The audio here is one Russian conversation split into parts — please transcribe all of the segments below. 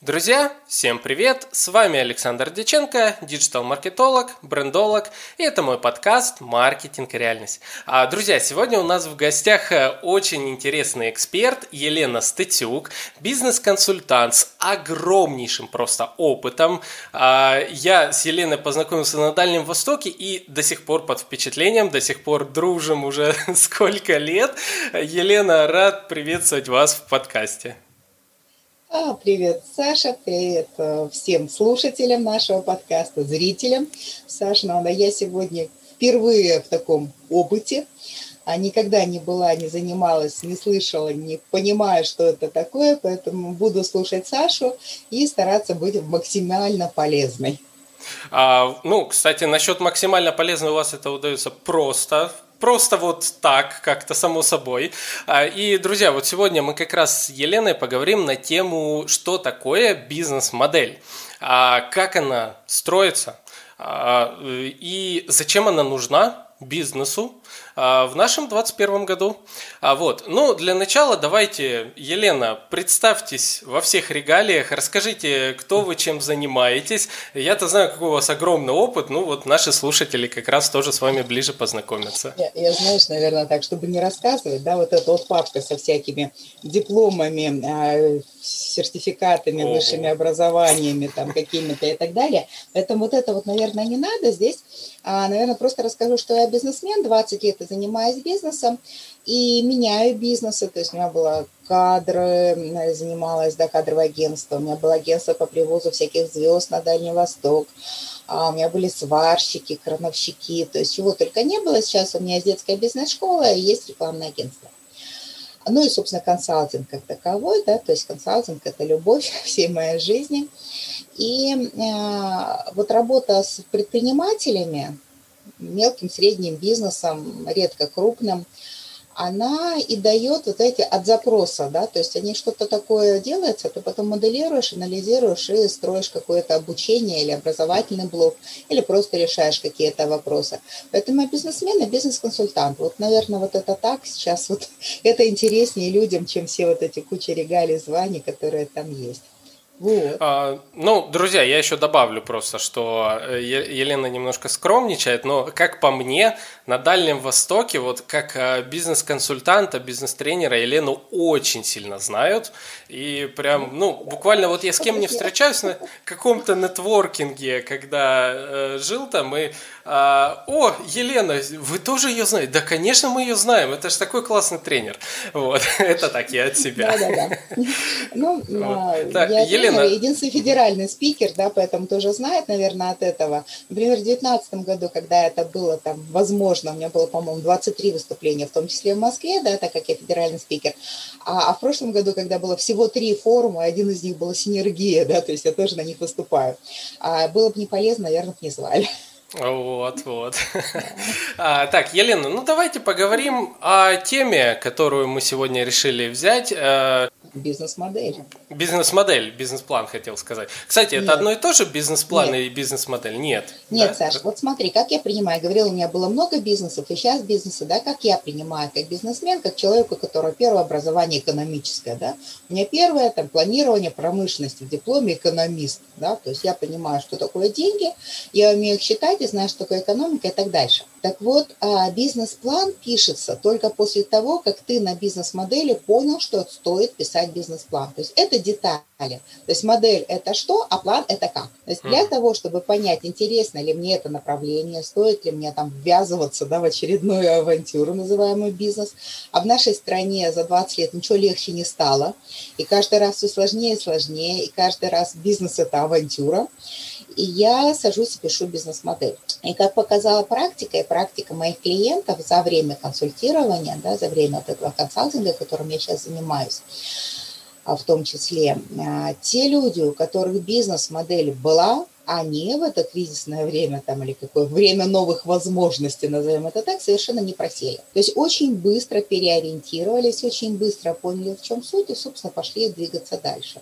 Друзья, всем привет! С вами Александр Деченко, диджитал-маркетолог, брендолог, и это мой подкаст «Маркетинг и реальность». А, друзья, сегодня у нас в гостях э, очень интересный эксперт Елена Статюк, бизнес-консультант с огромнейшим просто опытом. А, я с Еленой познакомился на Дальнем Востоке и до сих пор под впечатлением, до сих пор дружим уже сколько лет. Елена, рад приветствовать вас в подкасте. А, привет, Саша, привет э, всем слушателям нашего подкаста, зрителям. Саша, ну, я сегодня впервые в таком опыте, а никогда не была, не занималась, не слышала, не понимаю, что это такое, поэтому буду слушать Сашу и стараться быть максимально полезной. А, ну, кстати, насчет максимально полезного у вас это удается просто просто вот так, как-то само собой. А, и, друзья, вот сегодня мы как раз с Еленой поговорим на тему, что такое бизнес-модель, а, как она строится а, и зачем она нужна бизнесу, в нашем 21 году. А вот, ну, для начала давайте, Елена, представьтесь во всех регалиях, расскажите, кто вы, чем занимаетесь. Я-то знаю, какой у вас огромный опыт, ну, вот наши слушатели как раз тоже с вами ближе познакомятся. Я, я знаешь, наверное, так, чтобы не рассказывать, да, вот эта вот папка со всякими дипломами, а, сертификатами, Ого. высшими образованиями, там, какими-то и так далее. Поэтому вот это вот, наверное, не надо. Здесь, наверное, просто расскажу, что я бизнесмен, 20 лет занимаюсь бизнесом и меняю бизнесы. То есть у меня было кадры, занималась да, кадровое агентство, у меня было агентство по привозу всяких звезд на Дальний Восток, а у меня были сварщики, крановщики, то есть чего только не было. Сейчас у меня есть детская бизнес-школа и есть рекламное агентство. Ну и, собственно, консалтинг как таковой, да, то есть консалтинг – это любовь всей моей жизни. И э, вот работа с предпринимателями, мелким, средним бизнесом, редко крупным, она и дает вот эти от запроса, да, то есть они что-то такое делается, ты потом моделируешь, анализируешь и строишь какое-то обучение или образовательный блок, или просто решаешь какие-то вопросы. Поэтому бизнесмен и бизнес-консультант. Вот, наверное, вот это так сейчас, вот это интереснее людям, чем все вот эти куча регалий, званий, которые там есть. Вот. А, ну, друзья, я еще добавлю просто, что э, Елена немножко скромничает, но, как по мне, на Дальнем Востоке, вот как э, бизнес-консультанта, бизнес-тренера Елену очень сильно знают. И прям, ну, буквально вот я с кем не встречаюсь на каком-то нетворкинге, когда э, жил там, и а, о, Елена, вы тоже ее знаете? Да, конечно, мы ее знаем. Это же такой классный тренер. Вот, это так, я от себя. Да, да, да. Ну, я Елена... единственный федеральный спикер, да, поэтому тоже знает, наверное, от этого. Например, в 2019 году, когда это было там возможно, у меня было, по-моему, 23 выступления, в том числе в Москве, да, так как я федеральный спикер. А, а в прошлом году, когда было всего три форума, один из них был синергия, да, то есть я тоже на них выступаю. А было бы не полезно, наверное, не звали. Вот, вот. А, так, Елена, ну давайте поговорим о теме, которую мы сегодня решили взять. Бизнес-модель. Бизнес-модель, бизнес-план хотел сказать. Кстати, Нет. это одно и то же бизнес-план и бизнес-модель? Нет. Нет, да? Саша, вот смотри, как я принимаю. Говорила, у меня было много бизнесов, и сейчас бизнесы, да, как я принимаю, как бизнесмен, как человек, у которого первое образование экономическое, да. У меня первое, там, планирование промышленности в дипломе экономист, да, то есть я понимаю, что такое деньги, я умею их считать и знаю, что такое экономика и так дальше. Так вот, а, бизнес-план пишется только после того, как ты на бизнес-модели понял, что стоит писать бизнес-план. То есть это детали. То есть модель – это что, а план – это как. То есть для того, чтобы понять, интересно ли мне это направление, стоит ли мне там ввязываться да, в очередную авантюру, называемую бизнес. А в нашей стране за 20 лет ничего легче не стало. И каждый раз все сложнее и сложнее. И каждый раз бизнес – это авантюра и я сажусь и пишу бизнес-модель. И как показала практика, и практика моих клиентов за время консультирования, да, за время вот этого консалтинга, которым я сейчас занимаюсь, а в том числе, а, те люди, у которых бизнес-модель была, они в это кризисное время там, или какое время новых возможностей, назовем это так, совершенно не просели. То есть очень быстро переориентировались, очень быстро поняли, в чем суть, и, собственно, пошли двигаться дальше.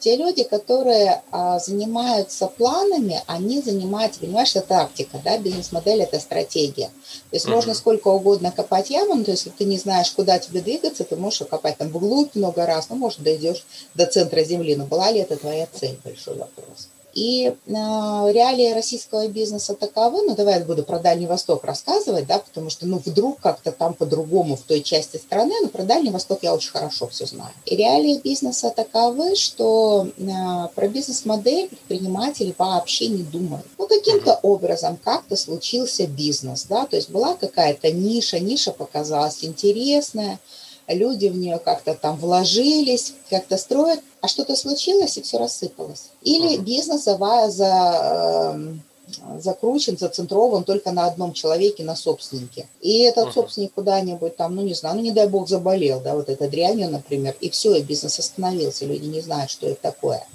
Те люди, которые а, занимаются планами, они занимаются, понимаешь, это тактика, да, бизнес-модель – это стратегия. То есть mm-hmm. можно сколько угодно копать яму, но то есть, если ты не знаешь, куда тебе двигаться, ты можешь копать там вглубь много раз, ну, может, дойдешь до центра земли, но была ли это твоя цель, большой вопрос. И э, реалии российского бизнеса таковы, ну давай я буду про Дальний Восток рассказывать, да, потому что, ну, вдруг как-то там по-другому в той части страны, но про Дальний Восток я очень хорошо все знаю. И реалии бизнеса таковы, что э, про бизнес-модель предприниматели вообще не думают. Ну, каким-то образом как-то случился бизнес, да, то есть была какая-то ниша, ниша показалась интересная, люди в нее как-то там вложились, как-то строят, а что-то случилось, и все рассыпалось. Или uh-huh. бизнес за, за, эм, закручен, зацентрован только на одном человеке, на собственнике. И этот uh-huh. собственник куда-нибудь там, ну не знаю, ну не дай бог заболел, да, вот это дрянью, например, и все, и бизнес остановился, люди не знают, что это такое.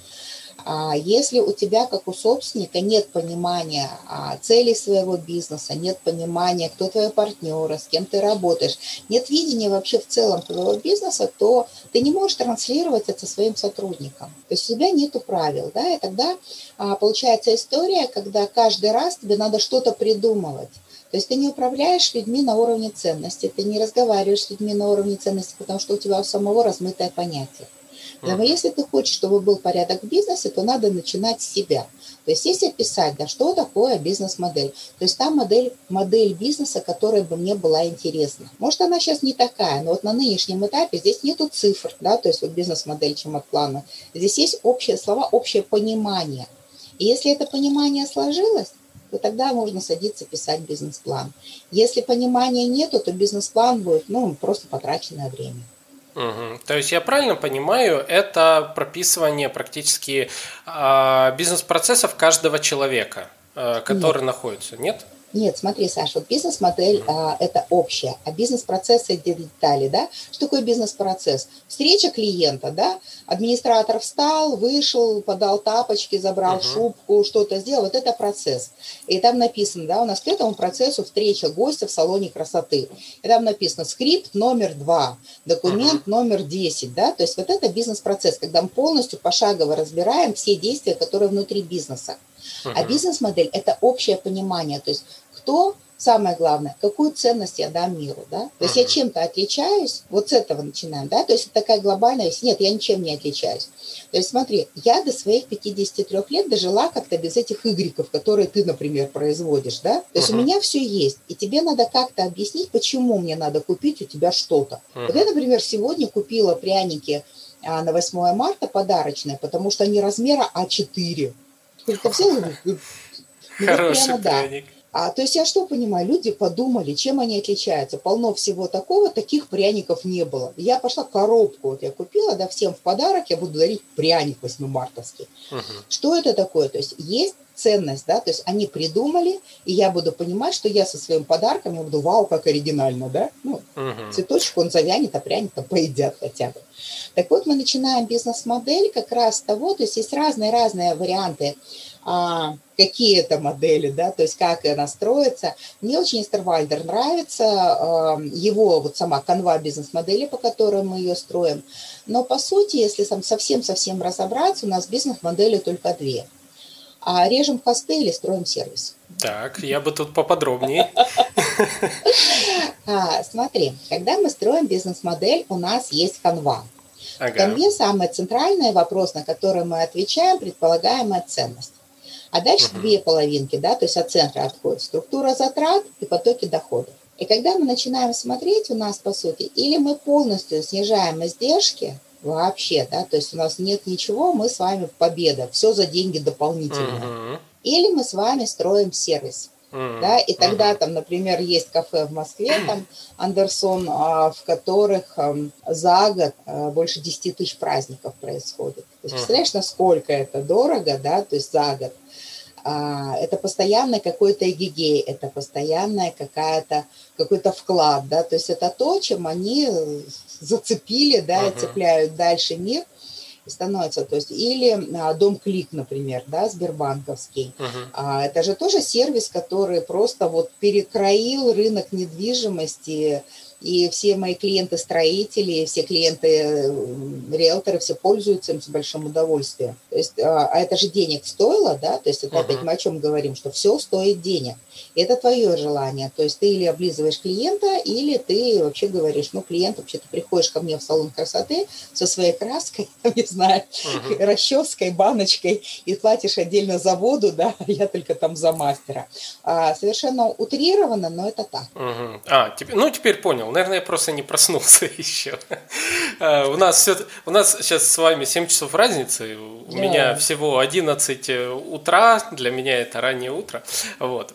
А если у тебя, как у собственника, нет понимания а, целей своего бизнеса, нет понимания, кто твои партнеры, с кем ты работаешь, нет видения вообще в целом твоего бизнеса, то ты не можешь транслировать это своим сотрудникам. То есть у тебя нет правил, да, и тогда а, получается история, когда каждый раз тебе надо что-то придумывать. То есть ты не управляешь людьми на уровне ценностей, ты не разговариваешь с людьми на уровне ценностей, потому что у тебя у самого размытое понятие. Но если ты хочешь, чтобы был порядок в бизнесе, то надо начинать с себя. То есть если описать, да, что такое бизнес-модель, то есть та модель, модель бизнеса, которая бы мне была интересна. Может, она сейчас не такая, но вот на нынешнем этапе здесь нету цифр, да, то есть вот бизнес-модель чем от плана. Здесь есть общие слова, общее понимание. И если это понимание сложилось, то тогда можно садиться писать бизнес-план. Если понимания нету, то бизнес-план будет ну, просто потраченное время. Угу. То есть я правильно понимаю, это прописывание практически э, бизнес-процессов каждого человека, э, который нет. находится, нет? Нет, смотри, Саша, вот бизнес-модель а, это общая, а бизнес-процесс это детали, да? Что такое бизнес-процесс? Встреча клиента, да? Администратор встал, вышел, подал тапочки, забрал uh-huh. шубку, что-то сделал. Вот это процесс. И там написано, да, у нас к этому процессу встреча гостя в салоне красоты. И там написано скрипт номер два, документ uh-huh. номер 10, да? То есть вот это бизнес-процесс, когда мы полностью пошагово разбираем все действия, которые внутри бизнеса. Uh-huh. А бизнес-модель – это общее понимание, то есть кто самое главное, какую ценность я дам миру, да? То есть я чем-то отличаюсь, вот с этого начинаем, да? То есть это такая глобальная, нет, я ничем не отличаюсь. То есть смотри, я до своих 53 лет дожила как-то без этих игреков, которые ты, например, производишь, да? То есть uh-huh. у меня все есть, и тебе надо как-то объяснить, почему мне надо купить у тебя что-то. Uh-huh. Вот я, например, сегодня купила пряники а, на 8 марта подарочные, потому что они размера А4. Это все... Хороший прямо, пряник. Да. А, то есть я что понимаю, люди подумали, чем они отличаются. Полно всего такого, таких пряников не было. Я пошла коробку, вот я купила, да, всем в подарок, я буду дарить пряник 8 мартовский. Угу. Что это такое? То есть есть ценность, да, то есть они придумали, и я буду понимать, что я со своим подарком, я буду, вау, как оригинально, да, ну, угу. цветочек, он завянет, а пряник там поедят хотя бы. Так вот, мы начинаем бизнес-модель как раз того, то есть есть разные-разные варианты какие это модели, да, то есть как она строится. Мне очень Эстервальдер нравится, а, его вот сама канва бизнес-модели, по которой мы ее строим. Но по сути, если совсем-совсем разобраться, у нас бизнес-модели только две. А режем хосты или строим сервис. Так, я бы тут поподробнее. А, смотри, когда мы строим бизнес-модель, у нас есть канва. В канве самый центральный вопрос, на который мы отвечаем, предполагаемая ценность. А дальше угу. две половинки, да, то есть от центра отходит структура затрат и потоки доходов. И когда мы начинаем смотреть, у нас, по сути, или мы полностью снижаем издержки вообще, да, то есть у нас нет ничего, мы с вами в победа, все за деньги дополнительно. Угу. Или мы с вами строим сервис. Mm-hmm. Да, и тогда там, например, есть кафе в Москве, там Андерсон, а, в которых за год а, больше 10 тысяч праздников происходит. То есть, представляешь, насколько это дорого, да, то есть за год. А, это постоянный какой-то эгигей, это постоянная какая-то, какой-то вклад, да, то есть это то, чем они зацепили, да, uh-huh. и цепляют дальше мир, становится, то есть, или а, Дом Клик, например, да, Сбербанковский. Uh-huh. Это же тоже сервис, который просто вот перекроил рынок недвижимости и все мои клиенты-строители, все клиенты риэлторы, все пользуются им с большим удовольствием. То есть, а, а это же денег стоило, да, то есть это uh-huh. опять мы о чем говорим, что все стоит денег. Это твое желание, то есть ты или облизываешь клиента, или ты вообще говоришь, ну, клиент, вообще ты приходишь ко мне в салон красоты со своей краской, не знаю, uh-huh. расческой, баночкой, и платишь отдельно за воду, да, я только там за мастера. А, совершенно утрированно, но это так. Uh-huh. А, теперь, ну, теперь понял. Наверное, я просто не проснулся еще. А, у нас все, у нас сейчас с вами 7 часов разницы, у меня всего 11 э, утра, для меня это раннее утро. Вот.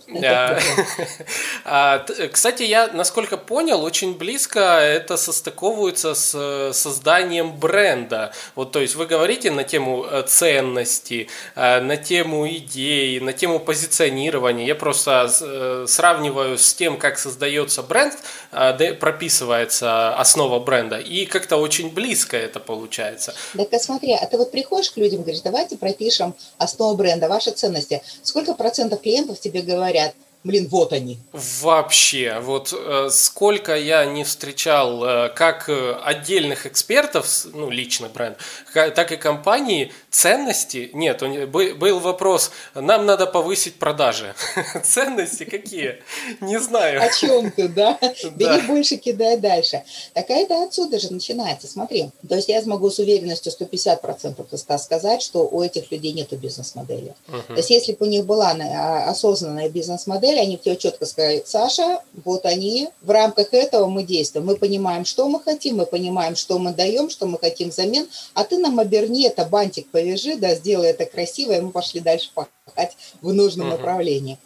А, кстати, я, насколько понял, очень близко это состыковывается с э, созданием бренда. Вот, то есть вы говорите на тему э, ценности, на тему идей, на тему позиционирования. Я просто сравниваю с тем, как создается бренд, прописывается основа бренда, и как-то очень близко это получается. Так, а смотри, а ты вот приходишь к людям говоришь, давайте пропишем основу бренда, ваши ценности. Сколько процентов клиентов тебе говорят, Блин, вот они. Вообще, вот э, сколько я не встречал э, как э, отдельных экспертов, ну, лично бренд, так и компании, ценности нет. Он, был вопрос, нам надо повысить продажи. Ценности какие? Не знаю. О чем ты, да? Бери больше, кидай дальше. Так а это отсюда же начинается. Смотри, то есть я смогу с уверенностью 150% сказать, что у этих людей нет бизнес-модели. То есть если бы у них была а, осознанная бизнес-модель, модель, они тебе четко сказали, Саша, вот они, в рамках этого мы действуем. Мы понимаем, что мы хотим, мы понимаем, что мы даем, что мы хотим взамен, а ты нам оберни это, бантик повяжи, да, сделай это красиво, и мы пошли дальше пахать в нужном uh-huh. направлении.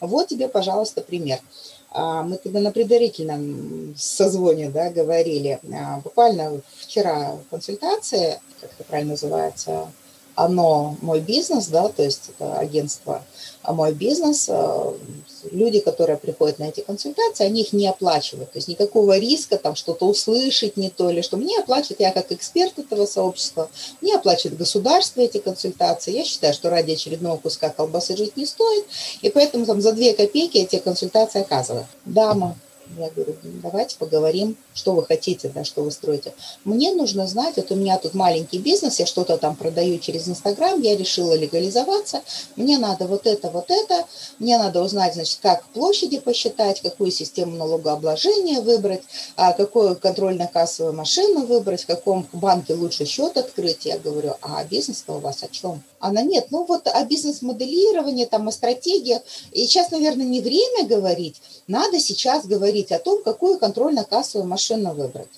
Вот тебе, пожалуйста, пример. А, мы тогда на предварительном созвоне да, говорили, а, буквально вчера консультация, как это правильно называется, оно мой бизнес, да, то есть это агентство мой бизнес, э, люди, которые приходят на эти консультации, они их не оплачивают. То есть никакого риска там что-то услышать не то или что. Мне оплачивает, я как эксперт этого сообщества, мне оплачивает государство эти консультации. Я считаю, что ради очередного куска колбасы жить не стоит, и поэтому там за две копейки эти консультации оказывают. Дама, я говорю, давайте поговорим, что вы хотите, да, что вы строите. Мне нужно знать, вот у меня тут маленький бизнес, я что-то там продаю через Инстаграм, я решила легализоваться, мне надо вот это, вот это, мне надо узнать, значит, как площади посчитать, какую систему налогообложения выбрать, а какую контрольно-кассовую машину выбрать, в каком банке лучше счет открыть. Я говорю, а бизнес-то у вас о чем? Она нет, ну вот о бизнес-моделировании, там, о стратегиях. И сейчас, наверное, не время говорить, надо сейчас говорить о том, какую контрольно-кассовую машину выбрать.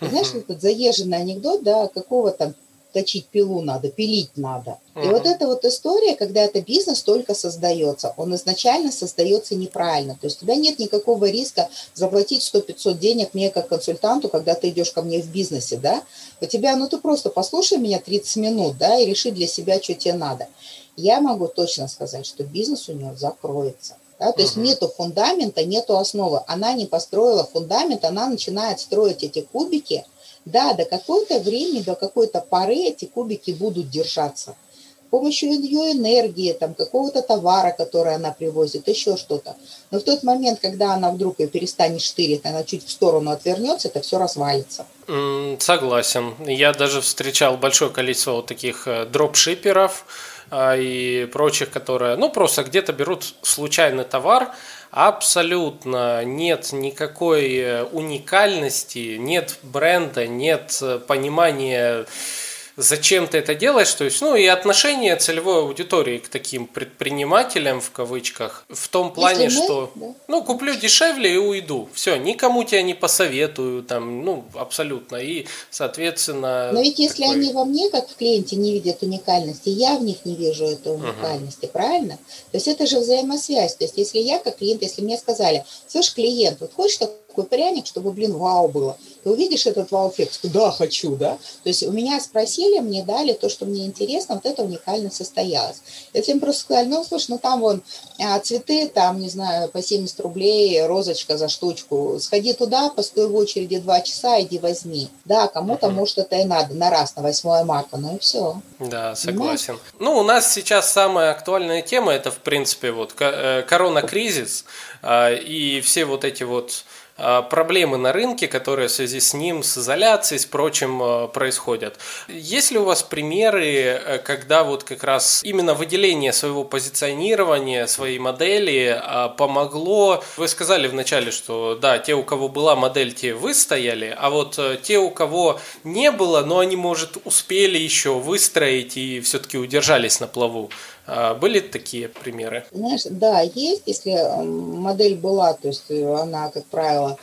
Ты знаешь, этот заезженный анекдот, да, какого там точить пилу надо, пилить надо. И вот эта вот история, когда это бизнес только создается, он изначально создается неправильно. То есть у тебя нет никакого риска заплатить 100-500 денег мне как консультанту, когда ты идешь ко мне в бизнесе, да. У тебя, ну ты просто послушай меня 30 минут, да, и реши для себя, что тебе надо. Я могу точно сказать, что бизнес у нее закроется. Да, то есть нету фундамента, нету основы. Она не построила фундамент, она начинает строить эти кубики. Да, до какой-то времени, до какой-то поры эти кубики будут держаться. С помощью ее энергии, там, какого-то товара, который она привозит, еще что-то. Но в тот момент, когда она вдруг ее перестанет штырить, она чуть в сторону отвернется, это все развалится. Согласен. Я даже встречал большое количество вот таких э, дропшиперов, и прочих, которые, ну, просто где-то берут случайный товар, абсолютно нет никакой э, уникальности, нет бренда, нет э, понимания зачем ты это делаешь, то есть, ну и отношение целевой аудитории к таким предпринимателям в кавычках в том плане, если что, мы, да. ну куплю дешевле и уйду, все, никому тебя не посоветую, там, ну абсолютно и соответственно. Но ведь если такой... они во мне как в клиенте не видят уникальности, я в них не вижу этой уникальности, угу. правильно? То есть это же взаимосвязь, то есть если я как клиент, если мне сказали, слышь, клиент, вот хочешь такой пряник, чтобы, блин, вау было, ты увидишь этот вау-эффект, да, хочу, да. То есть у меня спросили, мне дали то, что мне интересно, вот это уникально состоялось. Я всем просто сказали, ну, слушай, ну там вон а, цветы, там, не знаю, по 70 рублей, розочка за штучку, сходи туда, постой в очереди два часа, иди возьми. Да, кому-то, может, это и надо, на раз, на 8 марта, ну и все. Да, согласен. Понимаешь? Ну, у нас сейчас самая актуальная тема, это, в принципе, вот э, корона-кризис, а, и все вот эти вот проблемы на рынке, которые в связи с ним, с изоляцией, с прочим а, происходят. Есть ли у вас примеры, э, когда вот как раз именно выделение своего позиционирования, своей модели помогло? Вы сказали вначале, что да, те, у кого была модель, те выстояли, а вот э, те, у кого не было, но они, может, успели еще выстроить и все-таки удержались на плаву. А, были такие примеры? Знаешь, да, есть. Если модель была, то есть э, она, как правило,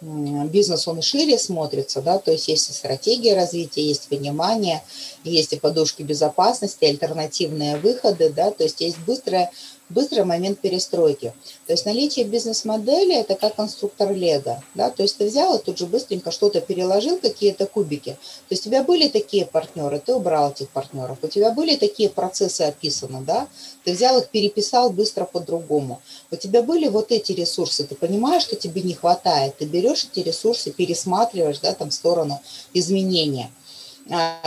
бизнес, он шире смотрится, да, то есть есть и стратегия развития, есть понимание, есть и подушки безопасности, альтернативные выходы, да, то есть есть быстрое быстрый момент перестройки. То есть наличие бизнес-модели – это как конструктор Лего. Да? То есть ты взял и тут же быстренько что-то переложил, какие-то кубики. То есть у тебя были такие партнеры, ты убрал этих партнеров. У тебя были такие процессы описаны, да? ты взял их, переписал быстро по-другому. У тебя были вот эти ресурсы, ты понимаешь, что тебе не хватает. Ты берешь эти ресурсы, пересматриваешь да, там, в сторону изменения –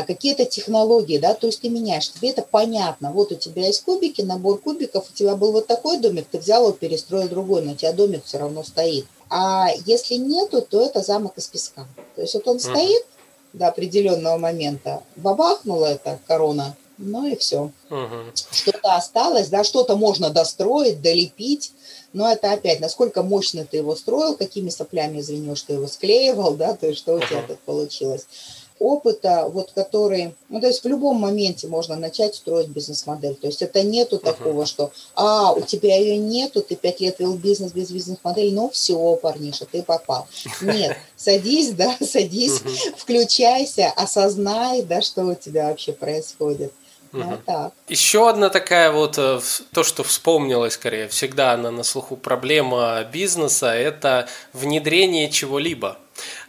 какие-то технологии, да, то есть ты меняешь, тебе это понятно. Вот у тебя есть кубики, набор кубиков, у тебя был вот такой домик, ты взял его, перестроил другой, но у тебя домик все равно стоит. А если нету, то это замок из песка. То есть вот он uh-huh. стоит до определенного момента, бабахнула эта корона, ну и все. Uh-huh. Что-то осталось, да, что-то можно достроить, долепить, но это опять, насколько мощно ты его строил, какими соплями, извини, что его склеивал, да, то есть что у тебя тут получилось опыта, вот который, ну то есть в любом моменте можно начать строить бизнес-модель. То есть это нету uh-huh. такого, что, а, у тебя ее нету, ты пять лет вел бизнес без бизнес-модели, ну все, парниша, ты попал. Нет, садись, да, садись, uh-huh. включайся, осознай, да, что у тебя вообще происходит. Угу. Вот так. Еще одна такая вот, э, то, что вспомнилось скорее, всегда она на слуху проблема бизнеса, это внедрение чего-либо.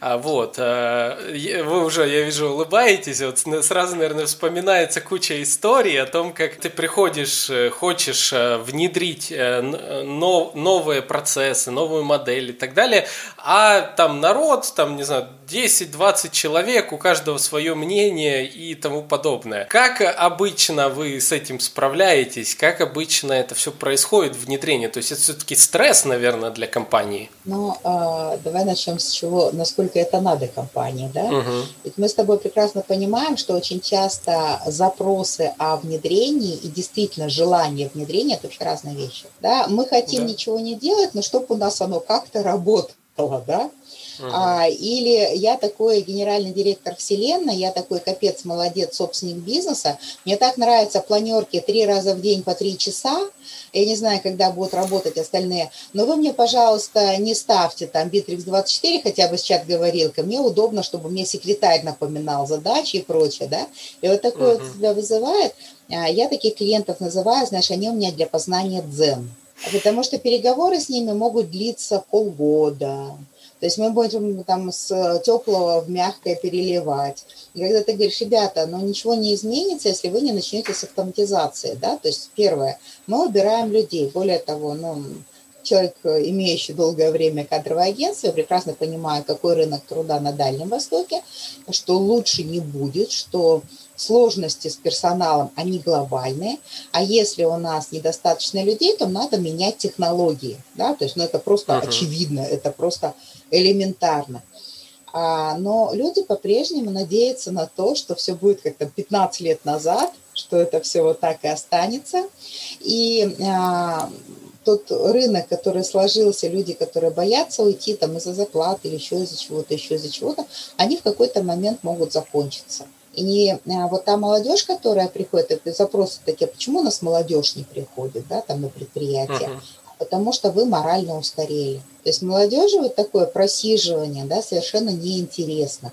А, вот, э, вы уже, я вижу, улыбаетесь, вот сразу, наверное, вспоминается куча историй о том, как ты приходишь, э, хочешь э, внедрить новые процессы, новую модель и так далее, а там народ, там, не знаю, 10-20 человек, у каждого свое мнение и тому подобное. Как обычно вы с этим справляетесь? Как обычно это все происходит, внедрение? То есть это все-таки стресс, наверное, для компании? Ну, э, давай начнем с чего, насколько насколько это надо компании, да? Угу. Ведь мы с тобой прекрасно понимаем, что очень часто запросы о внедрении и действительно желание внедрения – это вообще разные вещи, да? Мы хотим да. ничего не делать, но чтобы у нас оно как-то работало, да? Uh-huh. А, или я такой генеральный директор вселенной, я такой капец, молодец, собственник бизнеса. Мне так нравятся планерки три раза в день по три часа. Я не знаю, когда будут работать остальные. Но вы мне, пожалуйста, не ставьте там Bittrex 24, хотя бы с чат-говорилкой. Мне удобно, чтобы мне секретарь напоминал задачи и прочее, да. И вот такое uh-huh. вот себя вызывает. А, я таких клиентов называю, знаешь, они у меня для познания дзен. Потому что переговоры с ними могут длиться полгода, то есть мы будем там с теплого в мягкое переливать. И когда ты говоришь, ребята, но ничего не изменится, если вы не начнете с автоматизации, да, то есть первое, мы убираем людей, более того, ну, человек, имеющий долгое время кадровое агентство, я прекрасно понимаю, какой рынок труда на Дальнем Востоке, что лучше не будет, что сложности с персоналом, они глобальные, а если у нас недостаточно людей, то надо менять технологии, да, то есть, ну, это просто uh-huh. очевидно, это просто элементарно. А, но люди по-прежнему надеются на то, что все будет как то 15 лет назад, что это все вот так и останется. И а, тот рынок, который сложился, люди, которые боятся уйти там из-за заплат или еще из-за чего-то, еще из-за чего-то, они в какой-то момент могут закончиться. И а, вот та молодежь, которая приходит, это запросы такие, почему у нас молодежь не приходит, да, там на предприятие, uh-huh. потому что вы морально устарели. То есть молодежи вот такое просиживание, да, совершенно неинтересно.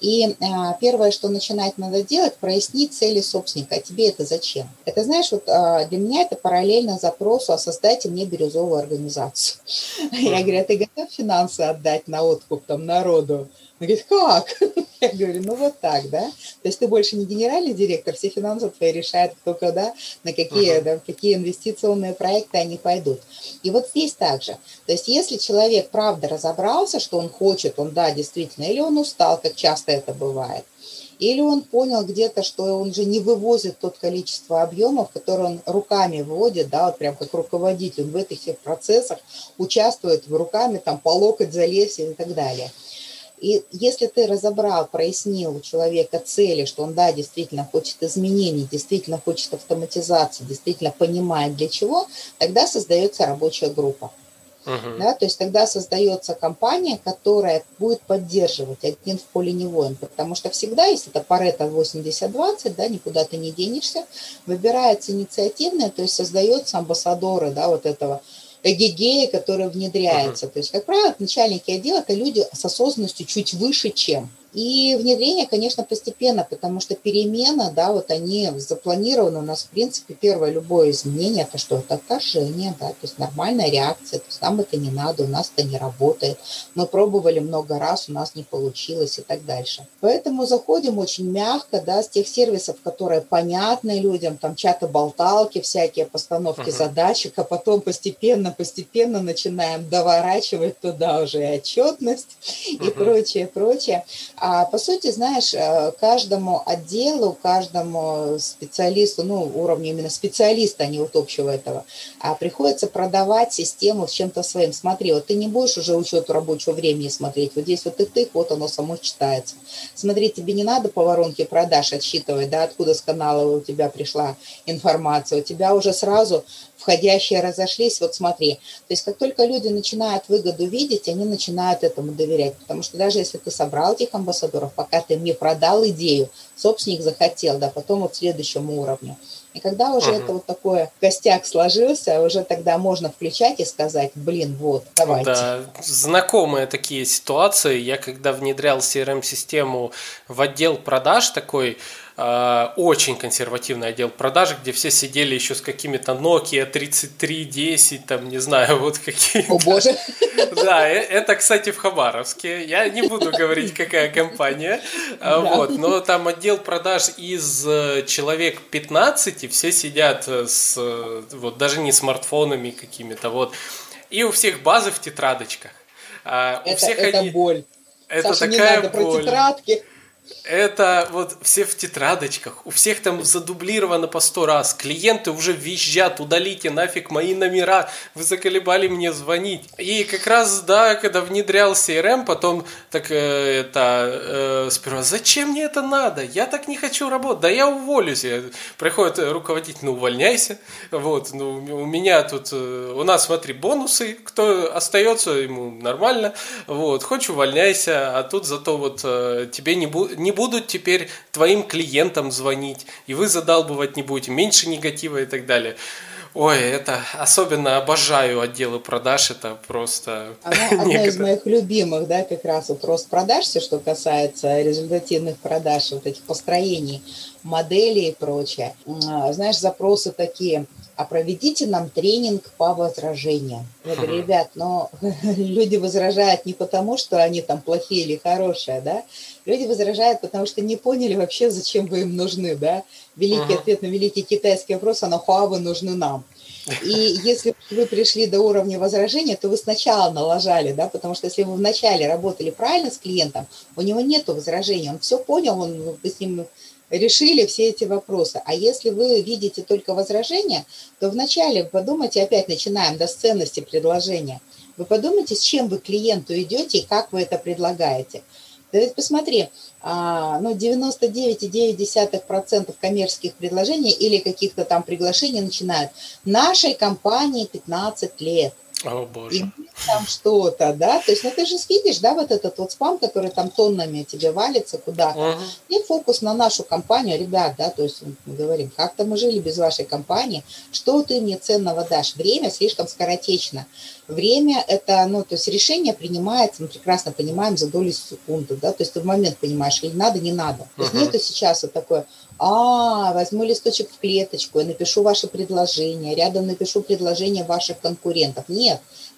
И а, первое, что начинать надо делать, прояснить цели собственника. А тебе это зачем? Это, знаешь, вот а, для меня это параллельно запросу, а создайте мне бирюзовую организацию. Я говорю, а ты готов финансы отдать на откуп там народу? Он говорит, как? Я говорю, ну вот так, да. То есть ты больше не генеральный директор, все финансы твои решают, кто когда, на какие, uh-huh. да, какие инвестиционные проекты они пойдут. И вот здесь также. То есть если человек правда разобрался, что он хочет, он да, действительно, или он устал, как часто это бывает, Или он понял где-то, что он же не вывозит тот количество объемов, которые он руками вводит, да, вот прям как руководитель, он в этих всех процессах участвует в руками, там, по локоть залезть и так далее. И если ты разобрал, прояснил у человека цели, что он, да, действительно хочет изменений, действительно хочет автоматизации, действительно понимает для чего, тогда создается рабочая группа. Uh-huh. Да, то есть тогда создается компания, которая будет поддерживать один в поле не воин, потому что всегда, если это Парето 80-20, да, никуда ты не денешься, выбирается инициативная, то есть создается амбассадоры, да, вот этого эгегея, который внедряется. Uh-huh. То есть, как правило, начальники отдела – это люди с осознанностью чуть выше, чем и внедрение, конечно, постепенно, потому что перемена, да, вот они запланированы у нас, в принципе, первое любое изменение, это что? Это отторжение, да, то есть нормальная реакция, то есть нам это не надо, у нас это не работает, мы пробовали много раз, у нас не получилось и так дальше. Поэтому заходим очень мягко, да, с тех сервисов, которые понятны людям, там чаты-болталки, всякие постановки uh-huh. задачек, а потом постепенно, постепенно начинаем доворачивать туда уже и отчетность uh-huh. и прочее, прочее. А по сути, знаешь, э, каждому отделу, каждому специалисту, ну, уровню именно специалиста, а не вот общего этого, а приходится продавать систему с чем-то своим. Смотри, вот ты не будешь уже учету рабочего времени смотреть, вот здесь вот ты тык, вот оно само читается. Смотри, тебе не надо по воронке продаж отсчитывать, да, откуда с канала у тебя пришла информация, у тебя уже сразу входящие разошлись, вот смотри. То есть как только люди начинают выгоду видеть, они начинают этому доверять. Потому что даже если ты собрал этих амбассадоров, пока ты мне продал идею, собственник захотел, да, потом вот следующему уровню. И когда уже uh-huh. это вот такое костяк сложился, уже тогда можно включать и сказать, блин, вот, давайте. Да, знакомые такие ситуации. Я когда внедрял CRM-систему в отдел продаж такой, Э, очень консервативный отдел продаж, где все сидели еще с какими-то Nokia 3310, там, не знаю, вот какие О боже! Да, э, это, кстати, в Хабаровске. Я не буду говорить, какая компания. Э, вот, но там отдел продаж из человек 15, все сидят с, вот, даже не смартфонами какими-то, вот. И у всех базы в тетрадочках. Это, у всех это они... боль. Это Саша, такая не надо боль. про тетрадки. Это вот все в тетрадочках, у всех там задублировано по сто раз. Клиенты уже визжат, удалите нафиг мои номера, вы заколебали мне звонить. И как раз, да, когда внедрял CRM, потом так э, это, э, сперва, зачем мне это надо? Я так не хочу работать, да я уволюсь. Приходит руководитель, ну увольняйся. Вот, ну у меня тут, э, у нас, смотри, бонусы, кто остается, ему нормально. Вот, хочешь увольняйся, а тут зато вот э, тебе не будет не будут теперь твоим клиентам звонить, и вы задалбывать не будете, меньше негатива и так далее. Ой, это особенно обожаю отделы продаж, это просто... Она одна из моих любимых, да, как раз вот рост продаж, все, что касается результативных продаж, вот этих построений, моделей и прочее. А, знаешь, запросы такие, а проведите нам тренинг по возражениям. Я говорю, ребят, но люди возражают не потому, что они там плохие или хорошие, да, люди возражают, потому что не поняли вообще, зачем вы им нужны, да. Великий uh-huh. ответ на великий китайский вопрос, а нахуя вы нужны нам? И если вы пришли до уровня возражения, то вы сначала налажали, да, потому что если вы вначале работали правильно с клиентом, у него нет возражений, он все понял, он, вы с ним решили все эти вопросы. А если вы видите только возражения, то вначале подумайте, опять начинаем до ценности предложения. Вы подумайте, с чем вы клиенту идете и как вы это предлагаете. Да ведь посмотри, а, ну, 99,9% коммерческих предложений или каких-то там приглашений начинают. Нашей компании 15 лет. О, боже. И там что-то, да, то есть, ну, ты же видишь, да, вот этот вот спам, который там тоннами тебе валится куда-то, угу. и фокус на нашу компанию, ребят, да, то есть мы говорим, как-то мы жили без вашей компании, что ты мне ценного дашь? Время слишком скоротечно. Время это, ну, то есть решение принимается, мы прекрасно понимаем, за долю секунды, да, то есть ты в момент понимаешь, или надо, не надо. То есть uh нету сейчас вот такое, а, возьму листочек в клеточку, я напишу ваше предложение, рядом напишу предложение ваших конкурентов. Нет,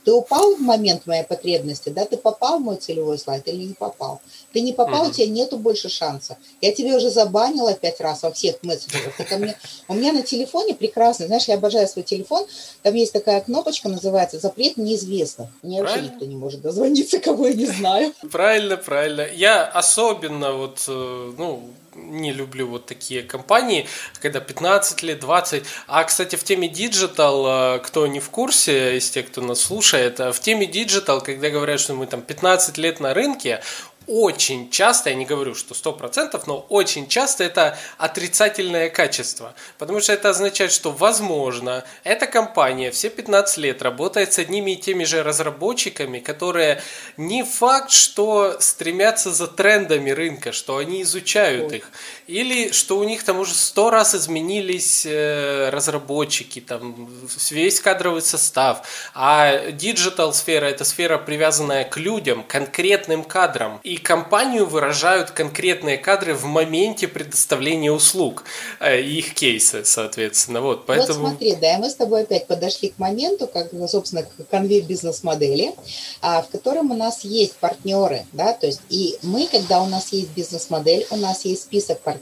ты упал в момент моей потребности, да, ты попал в мой целевой слайд или не попал? Ты не попал, uh-huh. у тебя нету больше шанса. Я тебе уже забанила пять раз во всех мессенджерах. Ко мне... У меня на телефоне прекрасно, знаешь, я обожаю свой телефон, там есть такая кнопочка, называется «Запрет неизвестных». Мне вообще никто не может дозвониться, кого я не знаю. Правильно, правильно. Я особенно вот, э, ну, не люблю вот такие компании, когда 15 лет, 20. А, кстати, в теме digital, кто не в курсе, из тех, кто нас слушает, в теме digital, когда говорят, что мы там 15 лет на рынке, очень часто, я не говорю, что 100%, но очень часто это отрицательное качество. Потому что это означает, что, возможно, эта компания все 15 лет работает с одними и теми же разработчиками, которые не факт, что стремятся за трендами рынка, что они изучают их. Или что у них там уже сто раз изменились э, разработчики, там весь кадровый состав. А digital сфера – это сфера, привязанная к людям, конкретным кадрам. И компанию выражают конкретные кадры в моменте предоставления услуг э, их кейсы, соответственно. Вот, поэтому... вот смотри, да, мы с тобой опять подошли к моменту, как, собственно, к канве бизнес-модели, а, в котором у нас есть партнеры, да, то есть и мы, когда у нас есть бизнес-модель, у нас есть список партнеров,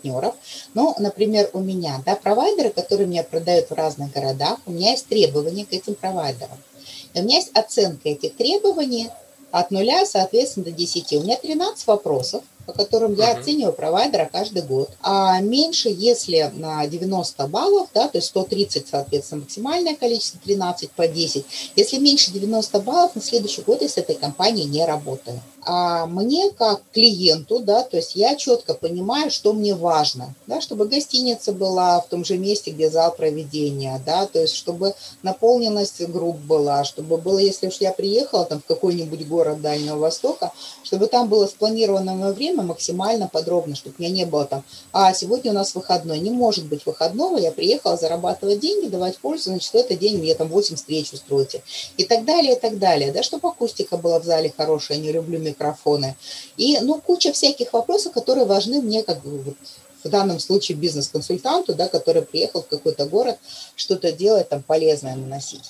ну, например, у меня, да, провайдеры, которые мне продают в разных городах, у меня есть требования к этим провайдерам. И у меня есть оценка этих требований от нуля, соответственно, до 10. У меня 13 вопросов, по которым я uh-huh. оцениваю провайдера каждый год. А меньше, если на 90 баллов, да, то есть 130, соответственно, максимальное количество, 13 по 10. Если меньше 90 баллов, на следующий год я с этой компанией не работаю. А мне как клиенту, да, то есть я четко понимаю, что мне важно, да, чтобы гостиница была в том же месте, где зал проведения, да, то есть чтобы наполненность групп была, чтобы было, если уж я приехала там в какой-нибудь город Дальнего Востока, чтобы там было спланированное время максимально подробно, чтобы у меня не было там, а сегодня у нас выходной, не может быть выходного, я приехала зарабатывать деньги, давать пользу, значит, в этот день мне там 8 встреч устроите и так далее, и так далее, да, чтобы акустика была в зале хорошая, не люблю микрофоны. И, ну, куча всяких вопросов, которые важны мне, как бы, в данном случае бизнес-консультанту, да, который приехал в какой-то город что-то делать, там, полезное наносить.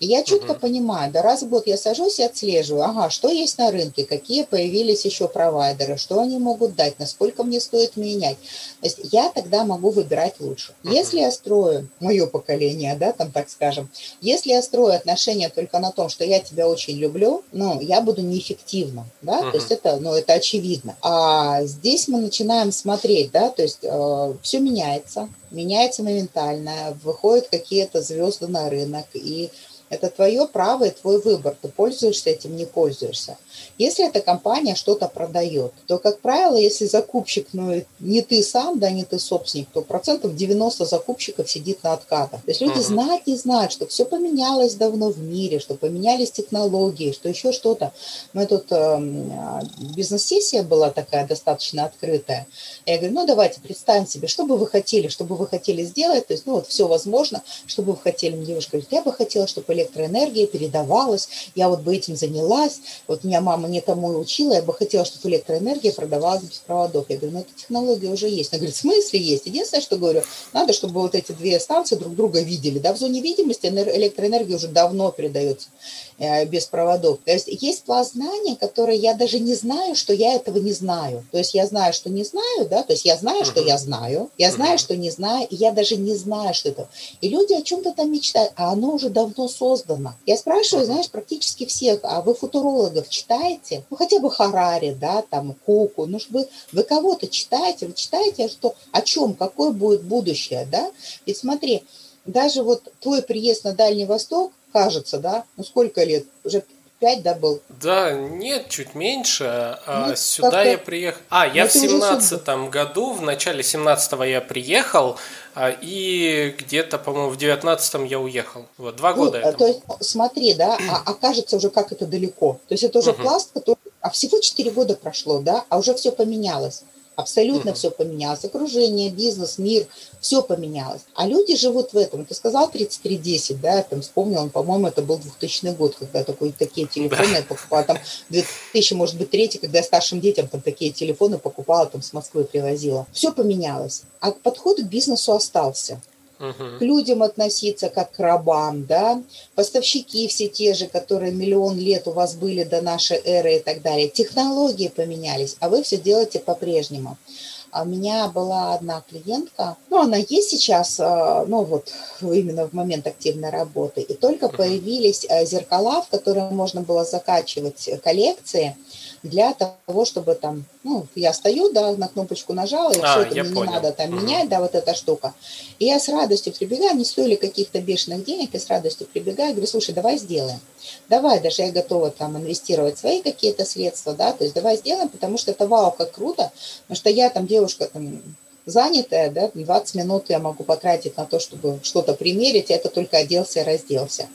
И я четко угу. понимаю, да раз в год я сажусь и отслеживаю, ага, что есть на рынке, какие появились еще провайдеры, что они могут дать, насколько мне стоит менять. То есть я тогда могу выбирать лучше. Угу. Если я строю, мое поколение, да, там так скажем, если я строю отношения только на том, что я тебя очень люблю, ну, я буду неэффективна, да, угу. то есть это, ну, это очевидно. А здесь мы начинаем смотреть, да, то есть э, все меняется, меняется моментально, выходят какие-то звезды на рынок, и это твое право и твой выбор. Ты пользуешься этим, не пользуешься. Если эта компания что-то продает, то, как правило, если закупщик, ну, не ты сам, да, не ты собственник, то процентов 90 закупщиков сидит на откатах. То есть люди знать не знают, что все поменялось давно в мире, что поменялись технологии, что еще что-то. Мы тут э, бизнес-сессия была такая достаточно открытая. Я говорю, ну давайте представим себе, что бы вы хотели, что бы вы хотели сделать, то есть, ну вот все возможно, что бы вы хотели. Мне девушка говорит, я бы хотела, чтобы электроэнергия передавалась, я вот бы этим занялась, вот меня мама не тому и учила, я бы хотела, чтобы электроэнергия продавалась без проводов. Я говорю, ну, эта технология уже есть. Она говорит, в смысле есть? Единственное, что говорю, надо, чтобы вот эти две станции друг друга видели. Да, в зоне видимости электроэнергия уже давно передается без проводов. То есть есть пласт знаний, которые я даже не знаю, что я этого не знаю. То есть я знаю, что не знаю, да, то есть я знаю, что я знаю, я знаю, что не знаю, и я даже не знаю, что это. И люди о чем-то там мечтают, а оно уже давно создано. Я спрашиваю, знаешь, практически всех, а вы футурологов читаете? Ну, хотя бы Харари, да, там, Куку, ну, вы, вы кого-то читаете, вы читаете, что, о чем, какое будет будущее, да? Ведь смотри, даже вот твой приезд на Дальний Восток, кажется, да, ну, сколько лет? Уже 5, да, был? Да, нет, чуть меньше. А ну, Сюда я приехал... А, я ну, в семнадцатом году, в начале семнадцатого я приехал, а, и где-то, по-моему, в девятнадцатом я уехал. Вот, два ну, года этому. То есть, смотри, да, а окажется уже как это далеко. То есть это уже угу. пласт, который... А всего 4 года прошло, да, а уже все поменялось. Абсолютно угу. все поменялось. Окружение, бизнес, мир, все поменялось. А люди живут в этом. Ты сказал 3310, да, там вспомнил, он, по-моему, это был 2000 год, когда такой, такие телефоны я покупала. Там 2000, может быть, третий, когда я старшим детям там такие телефоны покупала, там с Москвы привозила. Все поменялось. А подход к бизнесу остался к людям относиться как к рабам, да, поставщики все те же, которые миллион лет у вас были до нашей эры и так далее. Технологии поменялись, а вы все делаете по-прежнему. А у меня была одна клиентка, ну, она есть сейчас, а, ну, вот именно в момент активной работы, и только появились а, зеркала, в которые можно было закачивать коллекции, для того, чтобы там, ну, я стою, да, на кнопочку нажала, и а, все это мне понял. не надо там угу. менять, да, вот эта штука. И я с радостью прибегаю, они стоили каких-то бешеных денег, и с радостью прибегаю, говорю, слушай, давай сделаем. Давай, даже я готова там инвестировать свои какие-то средства, да, то есть давай сделаем, потому что это вау, как круто, потому что я там девушка там занятая, да, 20 минут я могу потратить на то, чтобы что-то примерить, это только оделся и разделся.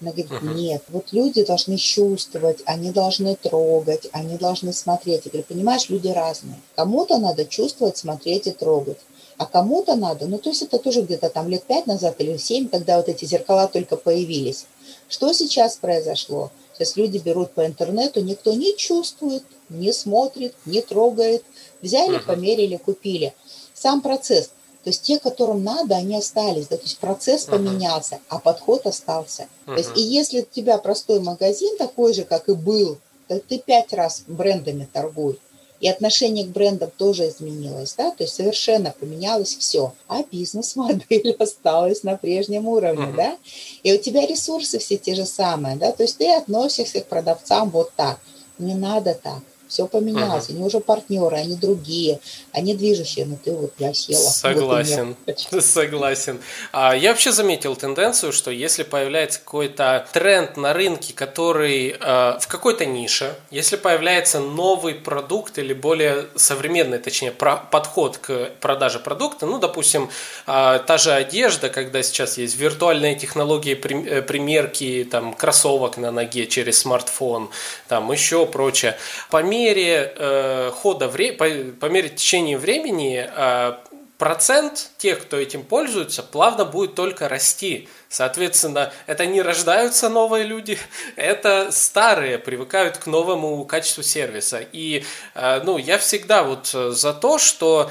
Она говорит, uh-huh. нет, вот люди должны чувствовать, они должны трогать, они должны смотреть. Я говорю, понимаешь, люди разные. Кому-то надо чувствовать, смотреть и трогать. А кому-то надо, ну то есть это тоже где-то там лет пять назад или семь, когда вот эти зеркала только появились. Что сейчас произошло? Сейчас люди берут по интернету, никто не чувствует, не смотрит, не трогает. Взяли, uh-huh. померили, купили. Сам процесс. То есть те, которым надо, они остались. Да? То есть процесс uh-huh. поменялся, а подход остался. Uh-huh. То есть и если у тебя простой магазин такой же, как и был, то ты пять раз брендами торгуй. И отношение к брендам тоже изменилось, да, то есть совершенно поменялось все, а бизнес-модель осталась на прежнем уровне, uh-huh. да, и у тебя ресурсы все те же самые, да, то есть ты относишься к продавцам вот так, не надо так, все поменялось, ага. они уже партнеры, они другие, они движущие, но ты вот я села. Согласен, согласен. А я вообще заметил тенденцию, что если появляется какой-то тренд на рынке, который э, в какой-то нише, если появляется новый продукт или более современный, точнее, про, подход к продаже продукта, ну, допустим, э, та же одежда, когда сейчас есть виртуальные технологии э, примерки там кроссовок на ноге через смартфон, там еще прочее, помимо мере э, хода вре... по, по мере течения времени э, процент тех, кто этим пользуется, плавно будет только расти. Соответственно, это не рождаются новые люди, это старые привыкают к новому качеству сервиса. И э, ну, я всегда вот за то, что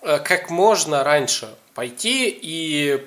как можно раньше пойти и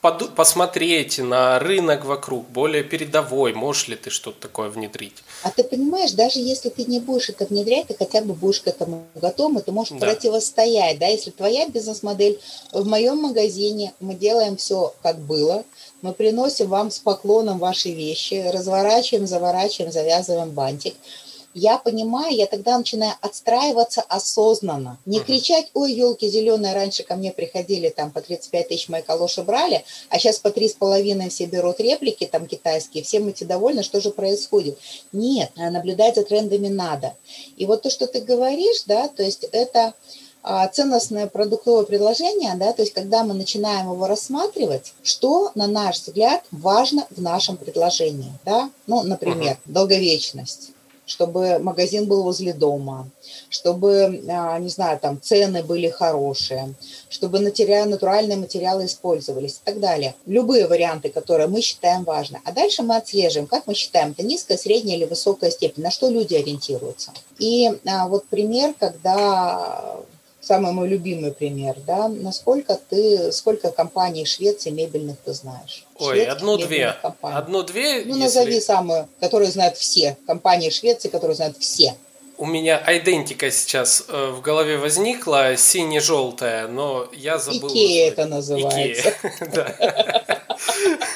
посмотреть на рынок вокруг, более передовой, можешь ли ты что-то такое внедрить? А ты понимаешь, даже если ты не будешь это внедрять, ты хотя бы будешь к этому готов, и ты можешь да. противостоять, да, если твоя бизнес-модель в моем магазине, мы делаем все как было, мы приносим вам с поклоном ваши вещи, разворачиваем, заворачиваем, завязываем бантик – я понимаю, я тогда начинаю отстраиваться осознанно. Не кричать, ой, елки зеленые, раньше ко мне приходили, там по 35 тысяч мои калоши брали, а сейчас по три с половиной все берут реплики там китайские, всем эти довольны, что же происходит. Нет, наблюдать за трендами надо. И вот то, что ты говоришь, да, то есть это а, ценностное продуктовое предложение, да, то есть когда мы начинаем его рассматривать, что, на наш взгляд, важно в нашем предложении, да, ну, например, uh-huh. долговечность, чтобы магазин был возле дома, чтобы, а, не знаю, там цены были хорошие, чтобы натуральные материалы использовались и так далее. Любые варианты, которые мы считаем важны. А дальше мы отслеживаем, как мы считаем, это низкая, средняя или высокая степень, на что люди ориентируются. И а, вот пример, когда самый мой любимый пример, да, насколько ты, сколько компаний Швеции мебельных ты знаешь? Ой, одну-две. Одну-две. Ну, если... назови самую, которую знают все. Компании Швеции, которые знают все. У меня идентика сейчас э, в голове возникла, сине-желтая, но я забыл. Икея это называется.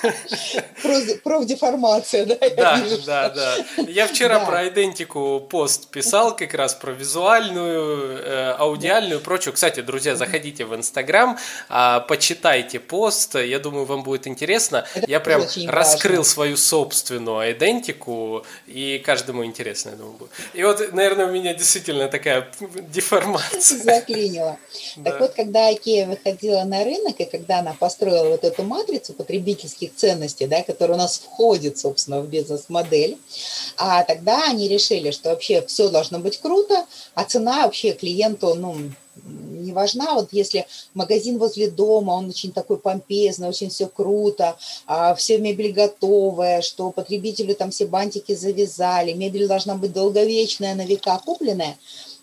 Профдеформация, да? Да, да, да. Я вчера про идентику пост писал, как раз про визуальную, э, аудиальную и прочую. Кстати, друзья, заходите в Инстаграм, а, почитайте пост, я думаю, вам будет интересно. Я прям раскрыл свою собственную идентику, и каждому интересно, я думаю, будет. И вот, наверное, у меня действительно такая деформация. Заклинило. Так вот, когда Икея выходила на рынок, и когда она построила вот эту матрицу потребительских ценностей, да, которая у нас входит, собственно, в бизнес-модель, а тогда они решили, что вообще все должно быть круто, а цена вообще клиенту, ну, не важна. Вот если магазин возле дома, он очень такой помпезный, очень все круто, а все мебель готовая, что потребителю там все бантики завязали, мебель должна быть долговечная, на века купленная,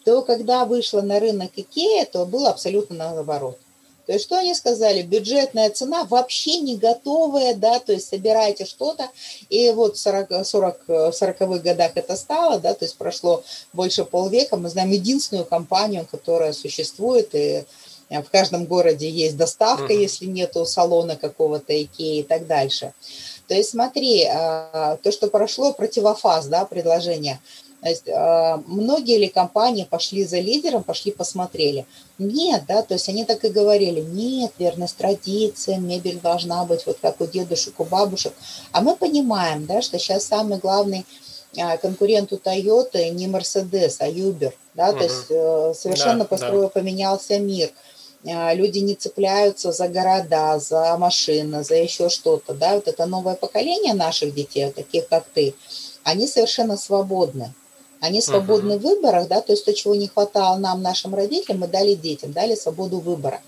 то когда вышла на рынок Икея, то было абсолютно наоборот. То есть что они сказали? Бюджетная цена вообще не готовая, да, то есть собираете что-то, и вот в 40, 40, 40-х годах это стало, да, то есть прошло больше полвека, мы знаем единственную компанию, которая существует, и в каждом городе есть доставка, uh-huh. если нету салона какого-то Икеи и так дальше. То есть смотри, а, то, что прошло, противофаз, да, предложение – То есть э, многие ли компании пошли за лидером, пошли посмотрели? Нет, да, то есть они так и говорили, нет, верность традициям, мебель должна быть вот как у дедушек, у бабушек. А мы понимаем, да, что сейчас самый главный э, конкурент у Toyota не Mercedes, а Uber, да, угу. то есть э, совершенно да, построил, да. поменялся мир люди не цепляются за города, за машины, за еще что-то, да, вот это новое поколение наших детей, таких как ты, они совершенно свободны. Они свободны uh-huh. в выборах, да, то есть то, чего не хватало нам, нашим родителям, мы дали детям, дали свободу выбора.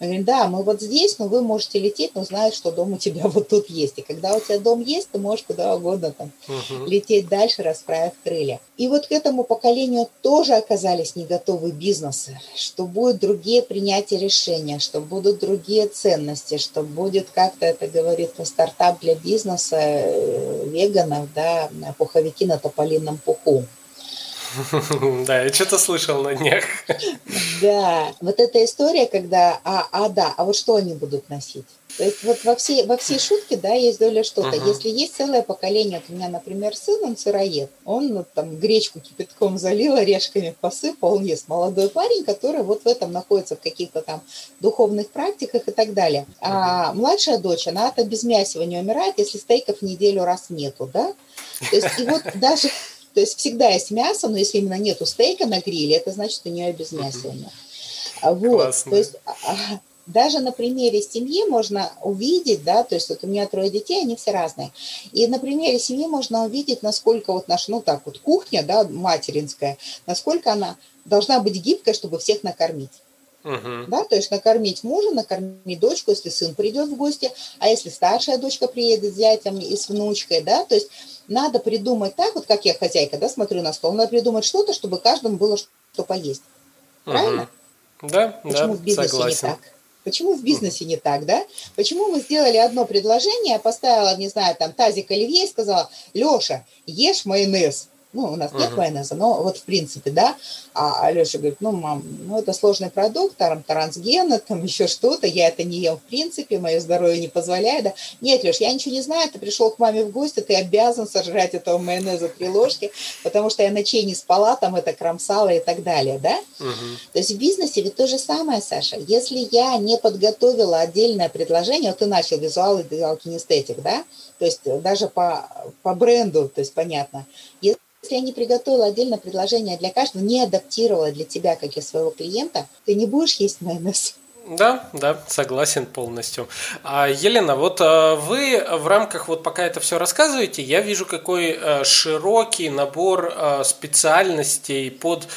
Мы говорим, да, мы вот здесь, но вы можете лететь, но знаешь, что дом у тебя вот тут есть. И когда у тебя дом есть, ты можешь куда угодно там uh-huh. лететь дальше, расправив крылья. И вот к этому поколению тоже оказались не готовы бизнесы, что будут другие принятия решения, что будут другие ценности, что будет как-то, это говорит, стартап для бизнеса э, веганов, да, пуховики на тополином пуху. Да, я что-то слышал на днях. Да, вот эта история, когда, а, а да, а вот что они будут носить? То есть вот во всей, во всей шутке, да, есть доля что-то. Uh-huh. Если есть целое поколение, вот у меня, например, сын, он сыроед, он ну, там гречку кипятком залил, орешками посыпал, он ест. Молодой парень, который вот в этом находится, в каких-то там духовных практиках и так далее. А младшая дочь, она-то без мяса не умирает, если стейков неделю раз нету, да? То есть и вот даже то есть всегда есть мясо, но если именно нету стейка на гриле, это значит, у нее без мяса. Uh-huh. Вот. Классно. То есть а, а, даже на примере семьи можно увидеть, да, то есть вот у меня трое детей, они все разные. И на примере семьи можно увидеть, насколько вот наша, ну так вот, кухня, да, материнская, насколько она должна быть гибкой, чтобы всех накормить. Uh-huh. Да, то есть накормить мужа, накормить дочку, если сын придет в гости, а если старшая дочка приедет с зятем и с внучкой, да, то есть надо придумать так, вот как я хозяйка, да, смотрю на стол, надо придумать что-то, чтобы каждому было что поесть. Правильно? Uh-huh. Да, Почему да, в бизнесе согласен. не так? Почему в бизнесе не так, да? Почему мы сделали одно предложение, поставила, не знаю, там тазик оливье и сказала, Леша, ешь майонез. Ну, у нас uh-huh. нет майонеза, но вот в принципе, да. А Алеша говорит, ну, мам, ну, это сложный продукт, там трансгена, там еще что-то, я это не ем в принципе, мое здоровье не позволяет. Да. Нет, Леш, я ничего не знаю, ты пришел к маме в гости, ты обязан сожрать этого майонеза три ложки, потому что я ночей не спала, там это кромсала и так далее, да. Uh-huh. То есть в бизнесе ведь то же самое, Саша. Если я не подготовила отдельное предложение, вот ты начал визуал и кинестетик, да, то есть даже по, по бренду, то есть понятно, если если я не приготовила отдельное предложение для каждого, не адаптировала для тебя, как для своего клиента, ты не будешь есть майонез. Да, да, согласен полностью. А, Елена, вот а, вы в рамках, вот пока это все рассказываете, я вижу, какой а, широкий набор а, специальностей под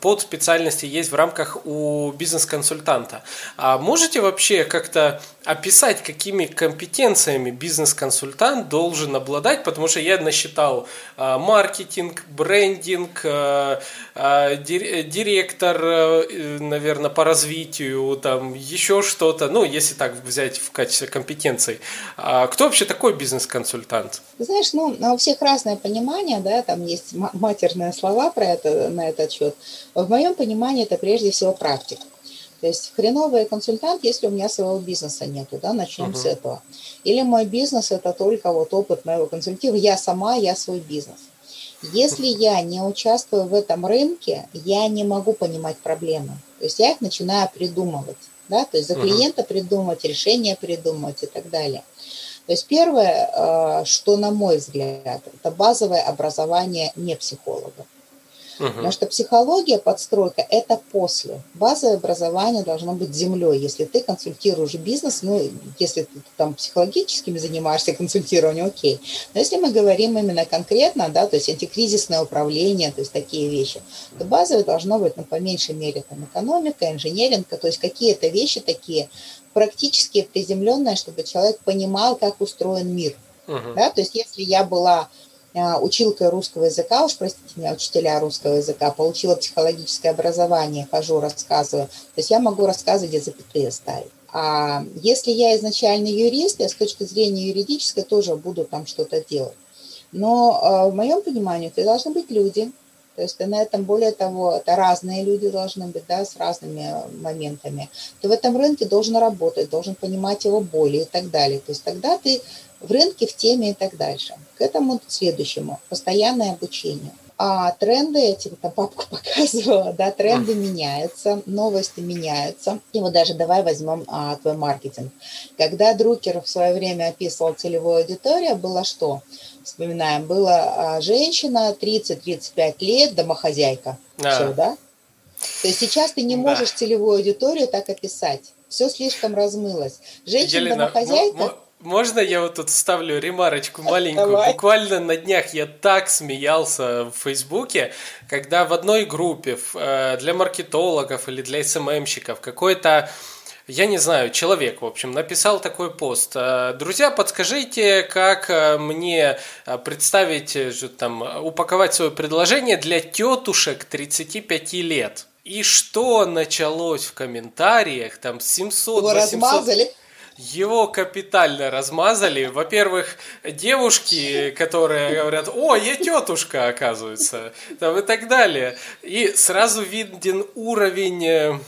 под специальности есть в рамках у бизнес-консультанта. А можете вообще как-то описать, какими компетенциями бизнес-консультант должен обладать, потому что я насчитал а, маркетинг, брендинг, а, а, директор, э, наверное, по развитию, там еще что-то, ну, если так взять в качестве компетенций. Кто вообще такой бизнес-консультант? Знаешь, ну, у всех разное понимание, да, там есть матерные слова про это, на этот счет. В моем понимании это прежде всего практика. То есть хреновый консультант, если у меня своего бизнеса нету, да, начнем uh-huh. с этого. Или мой бизнес это только вот опыт моего консультива, я сама, я свой бизнес. Если я не участвую в этом рынке, я не могу понимать проблемы. То есть я их начинаю придумывать, да, то есть за клиента uh-huh. придумать, решение придумать и так далее. То есть первое, э, что на мой взгляд, это базовое образование не психолога. Угу. Потому что психология, подстройка – это после. Базовое образование должно быть землей. Если ты консультируешь бизнес, ну, если ты там психологическими занимаешься консультированием, окей. Но если мы говорим именно конкретно, да, то есть антикризисное управление, то есть такие вещи, то базовое должно быть, ну, по меньшей мере, там, экономика, инженеринг, то есть какие-то вещи такие практически приземленные, чтобы человек понимал, как устроен мир. Uh-huh. Да, то есть если я была а, училкой русского языка, уж простите меня, учителя русского языка, получила психологическое образование, хожу, рассказываю. То есть я могу рассказывать, где запятые ставить. А если я изначально юрист, я с точки зрения юридической тоже буду там что-то делать. Но а, в моем понимании это должны быть люди, то есть на этом, более того, это разные люди должны быть, да, с разными моментами. Ты в этом рынке должен работать, должен понимать его боли и так далее. То есть тогда ты в рынке, в теме и так дальше. К этому следующему. Постоянное обучение. А тренды, эти, там папка показывала, да, тренды меняются, новости меняются. И вот даже давай возьмем а, твой маркетинг. Когда Друкер в свое время описывал целевую аудиторию, было что? Вспоминаем, была а, женщина 30-35 лет, домохозяйка. Да. Все, да? То есть сейчас ты не можешь да. целевую аудиторию так описать. Все слишком размылось. Женщина-домохозяйка... Можно я вот тут ставлю ремарочку маленькую? Давай. Буквально на днях я так смеялся в Фейсбуке, когда в одной группе э, для маркетологов или для СММщиков какой-то я не знаю, человек, в общем, написал такой пост. «Э, Друзья, подскажите, как э, мне представить, там, упаковать свое предложение для тетушек 35 лет. И что началось в комментариях, там 700 Его 800... размазали? Его капитально размазали. Во-первых, девушки, которые говорят, о, я тетушка, оказывается, там и так далее. И сразу виден уровень, э,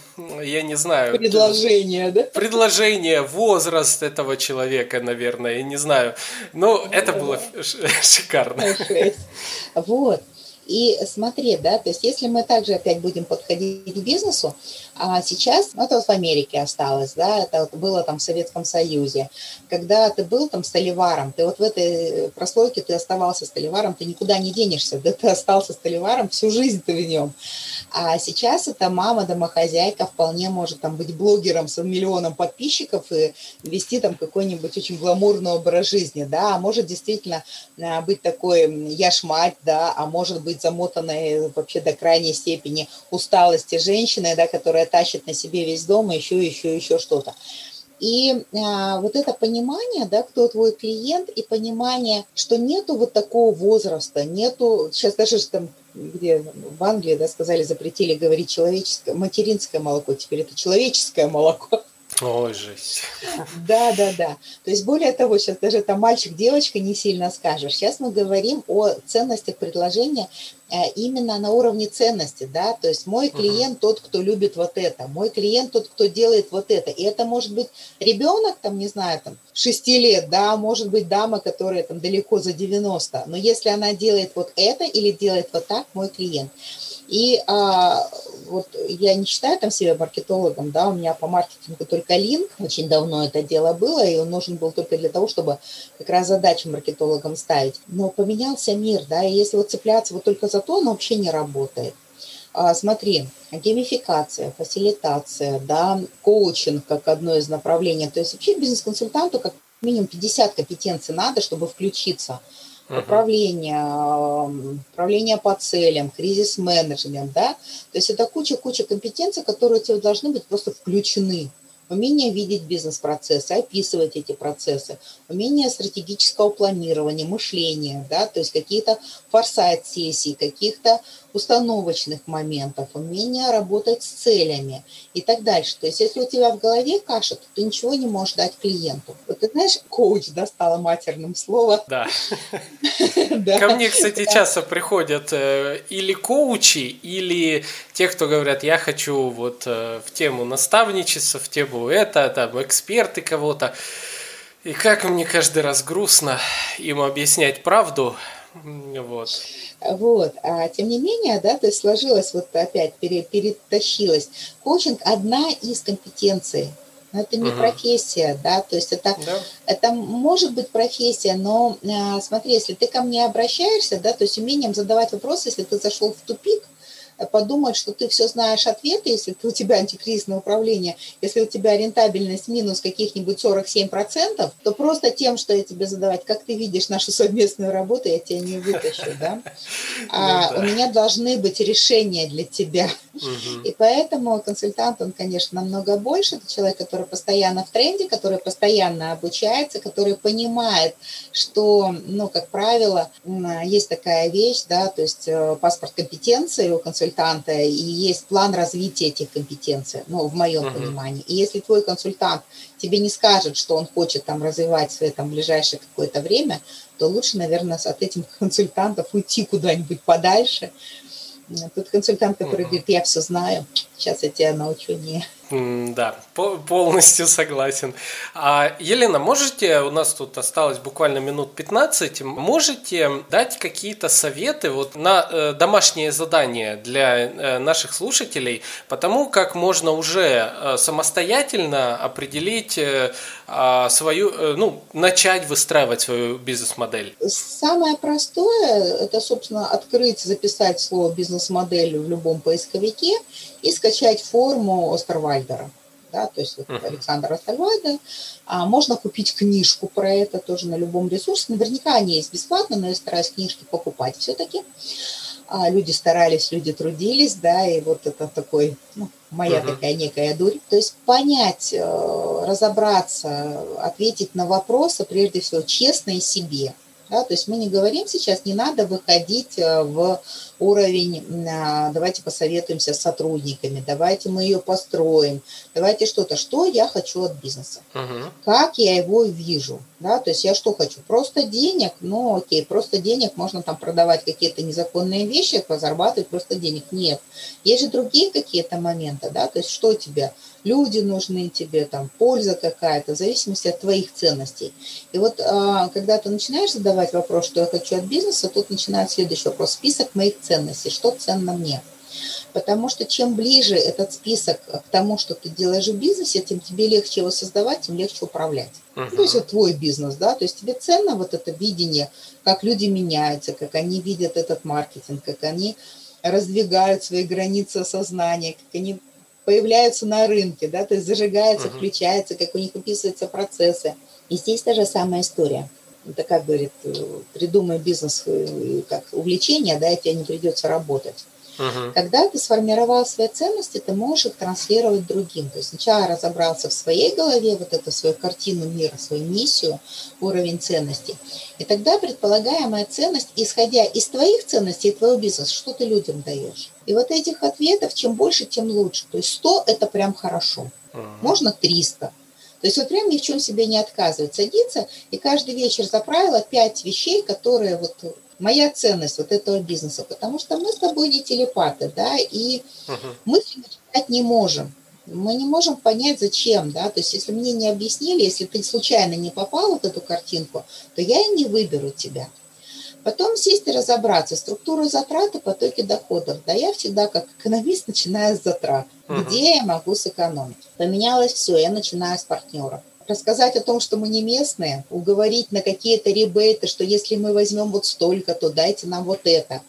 я не знаю... Предложение, да? Предложение, возраст этого человека, наверное, я не знаю. Но это было шикарно. Вот. И смотри, да, то есть если мы также опять будем подходить к бизнесу, а сейчас, ну, это вот в Америке осталось, да, это вот было там в Советском Союзе, когда ты был там столеваром, ты вот в этой прослойке ты оставался столеваром, ты никуда не денешься, да, ты остался столеваром, всю жизнь ты в нем. А сейчас это мама, домохозяйка, вполне может там быть блогером с миллионом подписчиков и вести там какой-нибудь очень гламурный образ жизни, да, а может действительно а, быть такой я ж мать, да, а может быть замотанной вообще до крайней степени усталости женщины, да, которая тащит на себе весь дом, и еще, еще, еще что-то. И а, вот это понимание, да, кто твой клиент, и понимание, что нету вот такого возраста, нету, сейчас даже там где в Англии, да, сказали, запретили говорить человеческое, материнское молоко, теперь это человеческое молоко. Ой, жесть. Да, да, да. То есть более того, сейчас даже там мальчик, девочка не сильно скажешь. Сейчас мы говорим о ценностях предложения э, именно на уровне ценности, да, то есть мой клиент тот, кто любит вот это, мой клиент тот, кто делает вот это, и это может быть ребенок, там, не знаю, там, 6 лет, да, может быть дама, которая там далеко за 90, но если она делает вот это или делает вот так, мой клиент. И а, вот я не считаю там себя маркетологом, да, у меня по маркетингу только линк, очень давно это дело было, и он нужен был только для того, чтобы как раз задачу маркетологам ставить. Но поменялся мир, да, и если вот цепляться вот только за то, он вообще не работает. А, смотри, геймификация, фасилитация, да, коучинг как одно из направлений. То есть вообще бизнес-консультанту как минимум 50 компетенций надо, чтобы включиться – управление, управление по целям, кризис-менеджмент, да, то есть это куча-куча компетенций, которые у тебя должны быть просто включены. Умение видеть бизнес-процессы, описывать эти процессы, умение стратегического планирования, мышления, да, то есть какие-то форсайт-сессии, каких-то установочных моментов, умение работать с целями и так дальше. То есть если у тебя в голове каша, то ты ничего не можешь дать клиенту. Вот ты знаешь, коуч достала матерным слово. Да. Ко мне, кстати, часто приходят э, или коучи, или те, кто говорят, я хочу вот э, в тему наставничества, в тему это, там, эксперты кого-то. И как мне каждый раз грустно им объяснять правду. Вот. Вот. А тем не менее, да, то есть сложилось вот опять, пере, перетащилось. Коучинг – одна из компетенций. Но это не угу. профессия, да, то есть это, да. это может быть профессия, но а, смотри, если ты ко мне обращаешься, да, то есть умением задавать вопросы, если ты зашел в тупик, подумать, что ты все знаешь ответы, если у тебя антикризисное управление, если у тебя рентабельность минус каких-нибудь 47%, то просто тем, что я тебе задавать, как ты видишь нашу совместную работу, я тебя не вытащу, да? А у меня должны быть решения для тебя. И поэтому консультант, он, конечно, намного больше. Это человек, который постоянно в тренде, который постоянно обучается, который понимает, что, ну, как правило, есть такая вещь, да, то есть э, паспорт компетенции у консультанта консультанта, и есть план развития этих компетенций, ну, в моем uh-huh. понимании. И если твой консультант тебе не скажет, что он хочет там развивать в этом ближайшее какое-то время, то лучше, наверное, от этих консультантов уйти куда-нибудь подальше. Тут консультант, который uh-huh. говорит, я все знаю, сейчас я тебя научу не да, полностью согласен. А, Елена, можете, у нас тут осталось буквально минут 15, можете дать какие-то советы вот на э, домашнее задание для э, наших слушателей по тому, как можно уже э, самостоятельно определить э, а, свою, э, ну, начать выстраивать свою бизнес-модель? Самое простое – это, собственно, открыть, записать слово «бизнес-модель» в любом поисковике и скачать форму Остервальдера. Да, то есть вот uh-huh. Александр Остальвайда. А, можно купить книжку про это тоже на любом ресурсе. Наверняка они есть бесплатно, но я стараюсь книжки покупать все-таки. А, люди старались, люди трудились, да, и вот это такой, ну, моя uh-huh. такая некая дурь. То есть понять, э, разобраться, ответить на вопросы, прежде всего, честно и себе. Да, то есть мы не говорим сейчас, не надо выходить э, в уровень, а, давайте посоветуемся с сотрудниками, давайте мы ее построим, давайте что-то, что я хочу от бизнеса, uh-huh. как я его вижу, да, то есть я что хочу, просто денег, ну окей, просто денег, можно там продавать какие-то незаконные вещи, позарабатывать просто денег, нет, есть же другие какие-то моменты, да, то есть что тебе, люди нужны тебе, там, польза какая-то, в зависимости от твоих ценностей. И вот а, когда ты начинаешь задавать вопрос, что я хочу от бизнеса, тут начинается следующий вопрос, список моих ценностей, что ценно мне. Потому что чем ближе этот список к тому, что ты делаешь в бизнесе, тем тебе легче его создавать, тем легче управлять. Uh-huh. То есть это твой бизнес, да, то есть тебе ценно вот это видение, как люди меняются, как они видят этот маркетинг, как они раздвигают свои границы сознания, как они появляются на рынке, да, то есть зажигается, uh-huh. включается, как у них описываются процессы. И здесь та же самая история. Это как говорит, э, придумай бизнес э, как увлечение, да, и тебе не придется работать. Угу. Когда ты сформировал свои ценности, ты можешь их транслировать другим. То есть сначала разобрался в своей голове, вот эту свою картину мира, свою миссию, уровень ценностей. И тогда предполагаемая ценность, исходя из твоих ценностей и твоего бизнеса, что ты людям даешь. И вот этих ответов, чем больше, тем лучше. То есть 100 – это прям хорошо. Можно 300. То есть вот прям ни в чем себе не отказывать. Садиться и каждый вечер за правило пять вещей, которые вот моя ценность вот этого бизнеса, потому что мы с тобой не телепаты, да, и uh-huh. мы читать не можем. Мы не можем понять, зачем, да, то есть если мне не объяснили, если ты случайно не попал в эту картинку, то я и не выберу тебя. Потом сесть и разобраться, структуру затрат и потоки доходов. Да, я всегда как экономист начинаю с затрат. Где я могу сэкономить? Поменялось все, я начинаю с партнеров рассказать о том, что мы не местные, уговорить на какие-то ребейты, что если мы возьмем вот столько, то дайте нам вот это,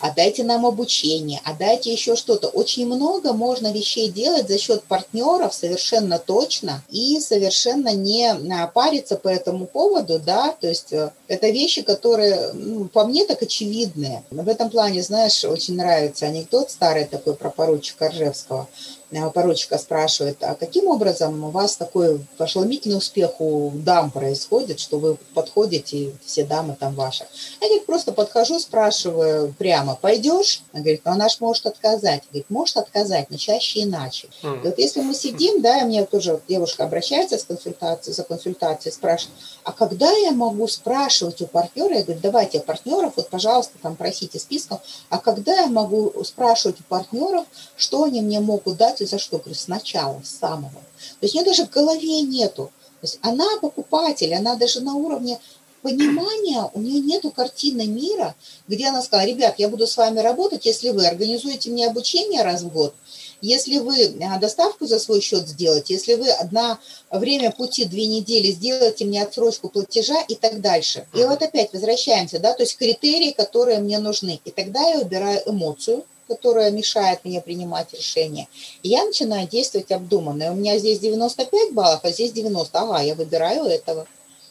а дайте нам обучение, а дайте еще что-то. Очень много можно вещей делать за счет партнеров совершенно точно и совершенно не а, париться по этому поводу, да, то есть э, это вещи, которые, ну, по мне, так очевидные. В этом плане, знаешь, очень нравится анекдот старый такой про поручика Ржевского. Э, поручика спрашивает, а каким образом у вас такой ошеломительный успех у дам происходит, что вы подходите, и все дамы там ваши? Я говорит, просто подхожу, спрашиваю прямо, пойдешь? Она говорит, ну она ж может отказать. Говорит, может отказать, но чаще иначе. Mm. И вот если мы сидим, да, и мне тоже девушка обращается с консультацией, за консультацией, спрашивает, а когда я могу спрашивать у партнера? Я говорю, давайте партнеров, вот, пожалуйста, там просите списком, а когда я могу спрашивать у партнеров, что они мне могут дать информацию за что? Говорю, сначала, с самого. То есть у нее даже в голове нету. То есть она покупатель, она даже на уровне понимания, у нее нету картины мира, где она сказала, ребят, я буду с вами работать, если вы организуете мне обучение раз в год, если вы а, доставку за свой счет сделаете, если вы одна время пути две недели сделаете мне отсрочку платежа и так дальше. И вот опять возвращаемся, да, то есть критерии, которые мне нужны. И тогда я убираю эмоцию, которая мешает мне принимать решения. И я начинаю действовать обдуманно. И у меня здесь 95 баллов, а здесь 90. Ага, я выбираю этого,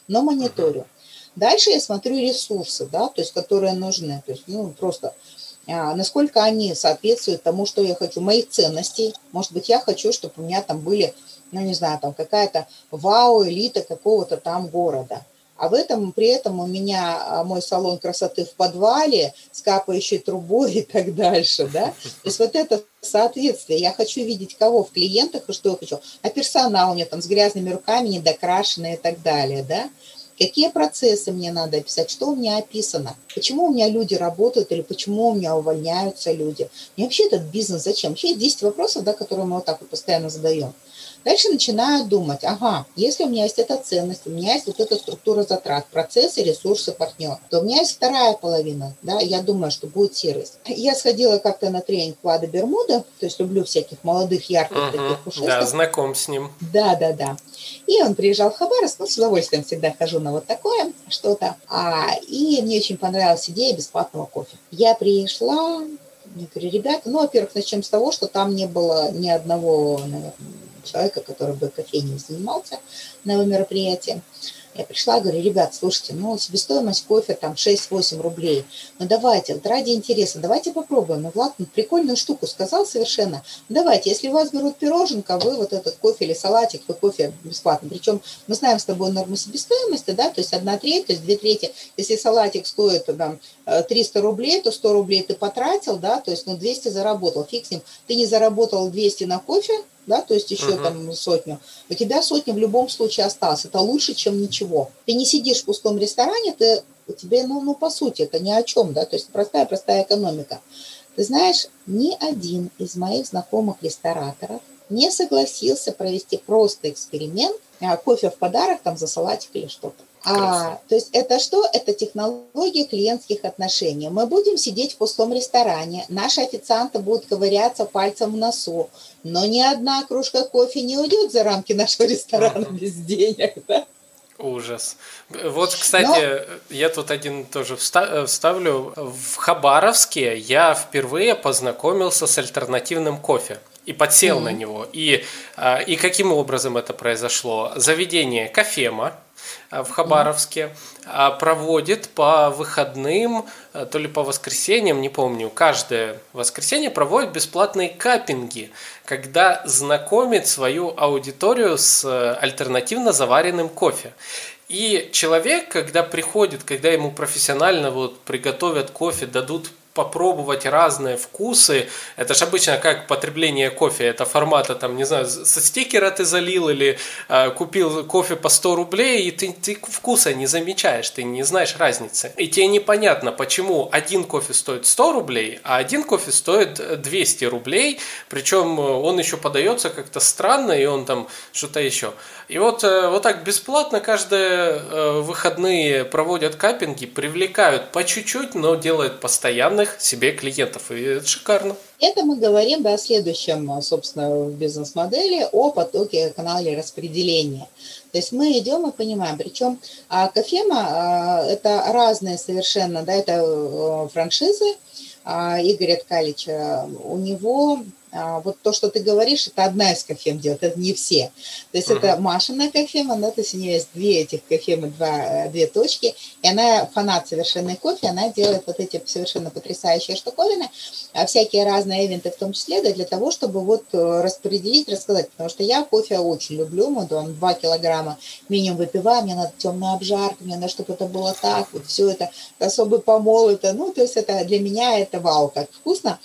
но мониторю. Дальше я смотрю ресурсы, да, то есть, которые нужны. То есть, ну, просто а, насколько они соответствуют тому, что я хочу, моих ценностей. Может быть, я хочу, чтобы у меня там были, ну, не знаю, там какая-то вау-элита какого-то там города. А в этом, при этом у меня а, мой салон красоты в подвале с капающей трубой и так дальше, да. То есть вот это соответствие. Я хочу видеть кого в клиентах и что я хочу. А персонал у меня там с грязными руками, недокрашенный и так далее, да. Какие процессы мне надо описать, что у меня описано, почему у меня люди работают или почему у меня увольняются люди. Мне вообще этот бизнес зачем? Вообще есть 10 вопросов, да, которые мы вот так вот постоянно задаем. Дальше начинаю думать, ага, если у меня есть эта ценность, у меня есть вот эта структура затрат, процессы, ресурсы, партнер, то у меня есть вторая половина, да, я думаю, что будет сервис. Я сходила как-то на тренинг Влада Бермуда, то есть люблю всяких молодых, ярких uh-huh. таких пушистых. Да, знаком с ним. Да, да, да. И он приезжал в Хабаровск, ну, с удовольствием всегда хожу на вот такое что-то. А, и мне очень понравилась идея бесплатного кофе. Я пришла, я говорю, ребята, ну, во-первых, начнем с того, что там не было ни одного, наверное, человека, который бы кофейней занимался на его мероприятии. Я пришла, говорю, ребят, слушайте, ну, себестоимость кофе там 6-8 рублей. Ну, давайте, вот ради интереса, давайте попробуем. Ну, Влад ну, прикольную штуку сказал совершенно. Давайте, если у вас берут пироженка, вы вот этот кофе или салатик, вы кофе бесплатно. Причем мы знаем с тобой норму себестоимости, да, то есть одна треть, то есть две трети. Если салатик стоит там 300 рублей, то 100 рублей ты потратил, да, то есть ну 200 заработал. Фиг с ним. Ты не заработал 200 на кофе, да, то есть еще uh-huh. там сотню, у тебя сотня в любом случае осталась. Это лучше, чем ничего. Ты не сидишь в пустом ресторане, ты, у тебя, ну, ну, по сути, это ни о чем, да, то есть простая-простая экономика. Ты знаешь, ни один из моих знакомых рестораторов не согласился провести просто эксперимент, а кофе в подарок там за салатик или что-то. А, то есть это что? Это технология клиентских отношений. Мы будем сидеть в пустом ресторане, наши официанты будут ковыряться пальцем в носу, но ни одна кружка кофе не уйдет за рамки нашего ресторана без денег. Да? Ужас. Вот, кстати, Но... я тут один тоже вставлю. В Хабаровске я впервые познакомился с альтернативным кофе и подсел mm-hmm. на него. И, а, и каким образом это произошло? Заведение Кофема, Э, в Хабаровске, а проводит по выходным, э, то ли по воскресеньям, не помню, каждое воскресенье проводит бесплатные капинги, когда знакомит свою аудиторию с э, альтернативно заваренным кофе. И человек, когда приходит, когда ему профессионально вот приготовят кофе, дадут попробовать разные вкусы. Это же обычно как потребление кофе. Это формата, там, не знаю, со стикера ты залил или э, купил кофе по 100 рублей, и ты, ты вкуса не замечаешь, ты не знаешь разницы. И тебе непонятно, почему один кофе стоит 100 рублей, а один кофе стоит 200 рублей. Причем он еще подается как-то странно, и он там что-то еще. И вот, э, вот так бесплатно каждые э, выходные проводят капинги, привлекают по чуть-чуть, но делают постоянных себе клиентов. И это шикарно. Это мы говорим да, о следующем, собственно, в бизнес-модели, о потоке канале распределения. То есть мы идем и понимаем, причем а, кофема а, это разные совершенно, да, это э, франшизы, а, Игоря Ткалича, у него вот то, что ты говоришь, это одна из кофем делает, это не все. То есть uh-huh. это Машина кофема, да, то есть у нее есть две этих кофемы, два, две точки, и она фанат совершенной кофе, она делает вот эти совершенно потрясающие штуковины, а всякие разные ивенты в том числе, да, для того, чтобы вот э, распределить, рассказать, потому что я кофе очень люблю, мы там 2 килограмма минимум выпиваю, мне надо темная обжарка, мне надо, чтобы это было так, вот все это, особый помол, это, ну, то есть это для меня это вау, как вкусно.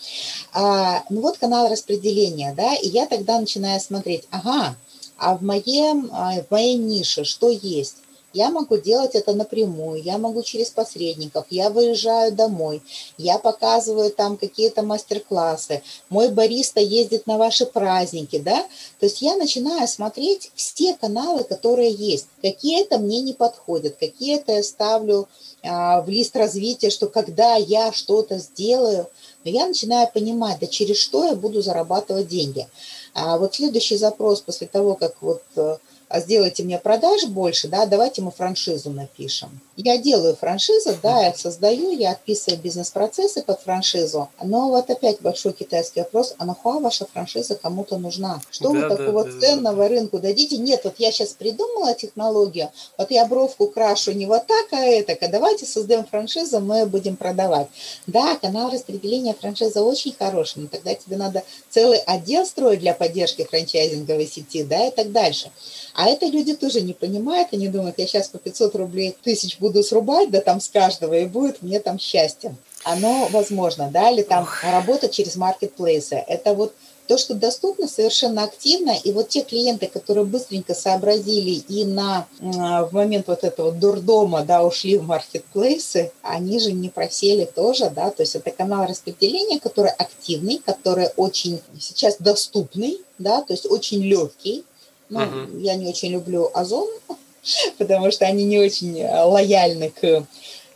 А, ну вот канал распределения, да, и я тогда начинаю смотреть, ага, а в, моем, а, в моей нише что есть? Я могу делать это напрямую, я могу через посредников, я выезжаю домой, я показываю там какие-то мастер-классы, мой бариста ездит на ваши праздники, да, то есть я начинаю смотреть все каналы, которые есть, какие-то мне не подходят, какие-то я ставлю а, в лист развития, что когда я что-то сделаю, но я начинаю понимать, да через что я буду зарабатывать деньги. А вот следующий запрос после того, как вот э, сделайте мне продаж больше, да, давайте мы франшизу напишем. Я делаю франшизу, да, я создаю, я отписываю бизнес-процессы под франшизу. Но вот опять большой китайский вопрос, а нахуя ваша франшиза кому-то нужна? Что да, вы такого да, ценного да. рынку дадите? Нет, вот я сейчас придумала технологию, вот я бровку крашу не вот так, а это, а давайте создаем франшизу, мы будем продавать. Да, канал распределения франшизы очень хороший, но тогда тебе надо целый отдел строить для поддержки франчайзинговой сети, да, и так дальше. А это люди тоже не понимают, они думают, я сейчас по 500 рублей тысяч буду срубать, да там с каждого, и будет мне там счастье. Оно возможно, да, или там Ох. работа через маркетплейсы. Это вот То, что доступно совершенно активно, и вот те клиенты, которые быстренько сообразили и на, в момент вот этого дурдома, да, ушли в маркетплейсы, они же не просели тоже, да, то есть это канал распределения, который активный, который очень сейчас доступный, да, то есть очень легкий. Ну, uh-huh. я не очень люблю Озон, потому что они не очень э, лояльны к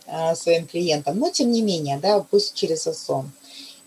а, своим клиентам, но тем не менее, да, пусть через Озон.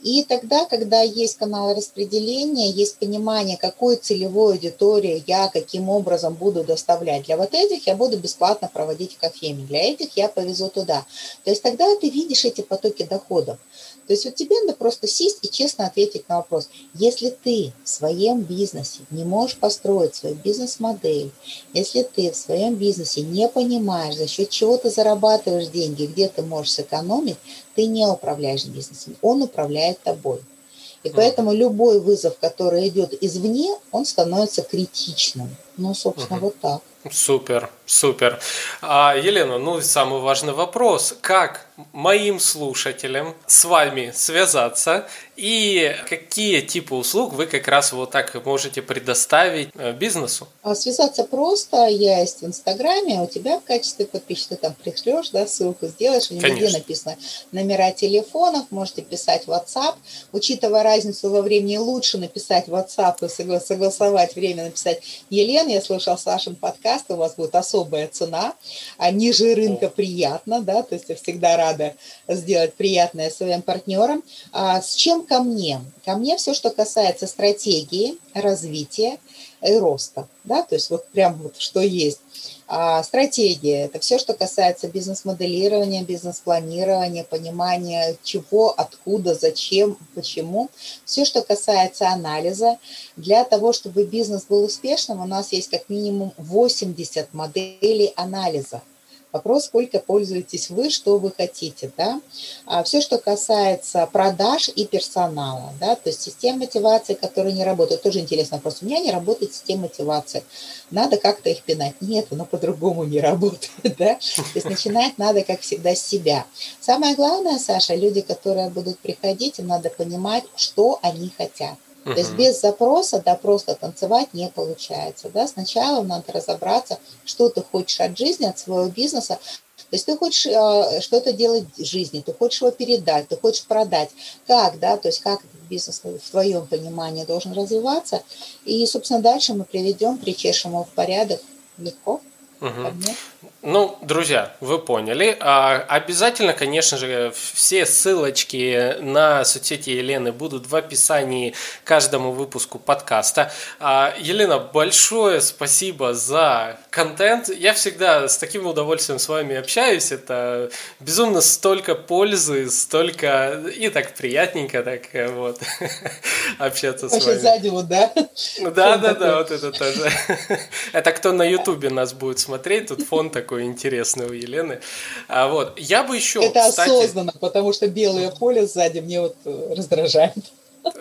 И тогда, когда есть канал распределения, есть понимание, какой целевой аудитории я каким образом буду доставлять. Для вот этих я буду бесплатно проводить в кофейне, для этих я повезу туда. То есть тогда ты видишь эти потоки доходов. То есть вот тебе надо просто сесть и честно ответить на вопрос. Если ты в своем бизнесе не можешь построить свою бизнес-модель, если ты в своем бизнесе не понимаешь, за счет чего ты зарабатываешь деньги, где ты можешь сэкономить, ты не управляешь бизнесом, он управляет тобой. И поэтому любой вызов, который идет извне, он становится критичным. Ну, собственно, угу. вот так. Супер, супер. А, Елена, ну самый важный вопрос. Как моим слушателям с вами связаться и какие типы услуг вы как раз вот так можете предоставить э, бизнесу? А связаться просто. Я есть в Инстаграме, у тебя в качестве подписчика там пришлешь, да, ссылку сделаешь, везде написано номера телефонов, можете писать WhatsApp. Учитывая разницу во времени, лучше написать WhatsApp и согласовать время, написать Елена, я слушал Сашин подкаст, у вас будет особая цена, а ниже рынка приятно, да, то есть я всегда рада сделать приятное своим партнерам. А с чем ко мне? Ко мне все, что касается стратегии, развития и роста, да, то есть вот прям вот что есть. А стратегия – это все, что касается бизнес-моделирования, бизнес-планирования, понимания чего, откуда, зачем, почему. Все, что касается анализа. Для того, чтобы бизнес был успешным, у нас есть как минимум 80 моделей анализа – Вопрос, сколько пользуетесь вы, что вы хотите, да. А все, что касается продаж и персонала, да, то есть система мотивации, которые не работают, тоже интересный вопрос. У меня не работает система мотивации. Надо как-то их пинать. Нет, оно по-другому не работает, да. То есть начинать надо, как всегда, с себя. Самое главное, Саша, люди, которые будут приходить, им надо понимать, что они хотят. То есть без запроса, да, просто танцевать не получается. Да? Сначала надо разобраться, что ты хочешь от жизни, от своего бизнеса. То есть ты хочешь э, что-то делать в жизни, ты хочешь его передать, ты хочешь продать. Как, да, то есть как бизнес в твоем понимании должен развиваться. И, собственно, дальше мы приведем, причешем его в порядок легко. Угу. Ну, друзья, вы поняли. А, обязательно, конечно же, все ссылочки на соцсети Елены будут в описании каждому выпуску подкаста. А, Елена, большое спасибо за контент. Я всегда с таким удовольствием с вами общаюсь. Это безумно столько пользы, столько и так приятненько так э, вот общаться с вами. сзади вот, да? Да, да, да, вот это тоже. Это кто на Ютубе нас будет смотреть, тут фон такой такое интересное у Елены. А вот я бы еще. Это кстати... осознанно, потому что белое поле сзади мне вот э, раздражает.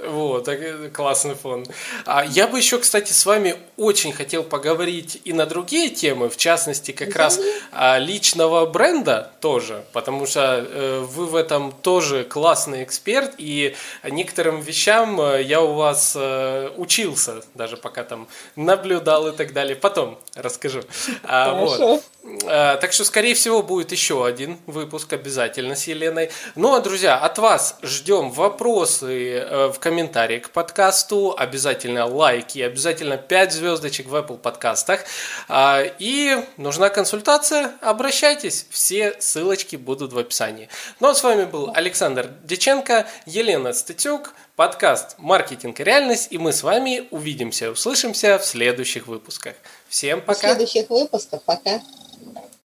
Вот, классный фон. А я бы еще, кстати, с вами очень хотел поговорить и на другие темы, в частности, как раз а, личного бренда тоже, потому что э, вы в этом тоже классный эксперт, и некоторым вещам э, я у вас э, учился, даже пока там наблюдал и так далее. Потом расскажу. А, вот. А, так что, скорее всего, будет еще один выпуск обязательно с Еленой. Ну, а, друзья, от вас ждем вопросы в комментарии к подкасту, обязательно лайки, обязательно 5 звездочек в Apple подкастах. А, и нужна консультация, обращайтесь, все ссылочки будут в описании. Ну а с вами был Александр Деченко, Елена Статюк, подкаст «Маркетинг и реальность», и мы с вами увидимся, услышимся в следующих выпусках. Всем пока! В следующих выпусках пока!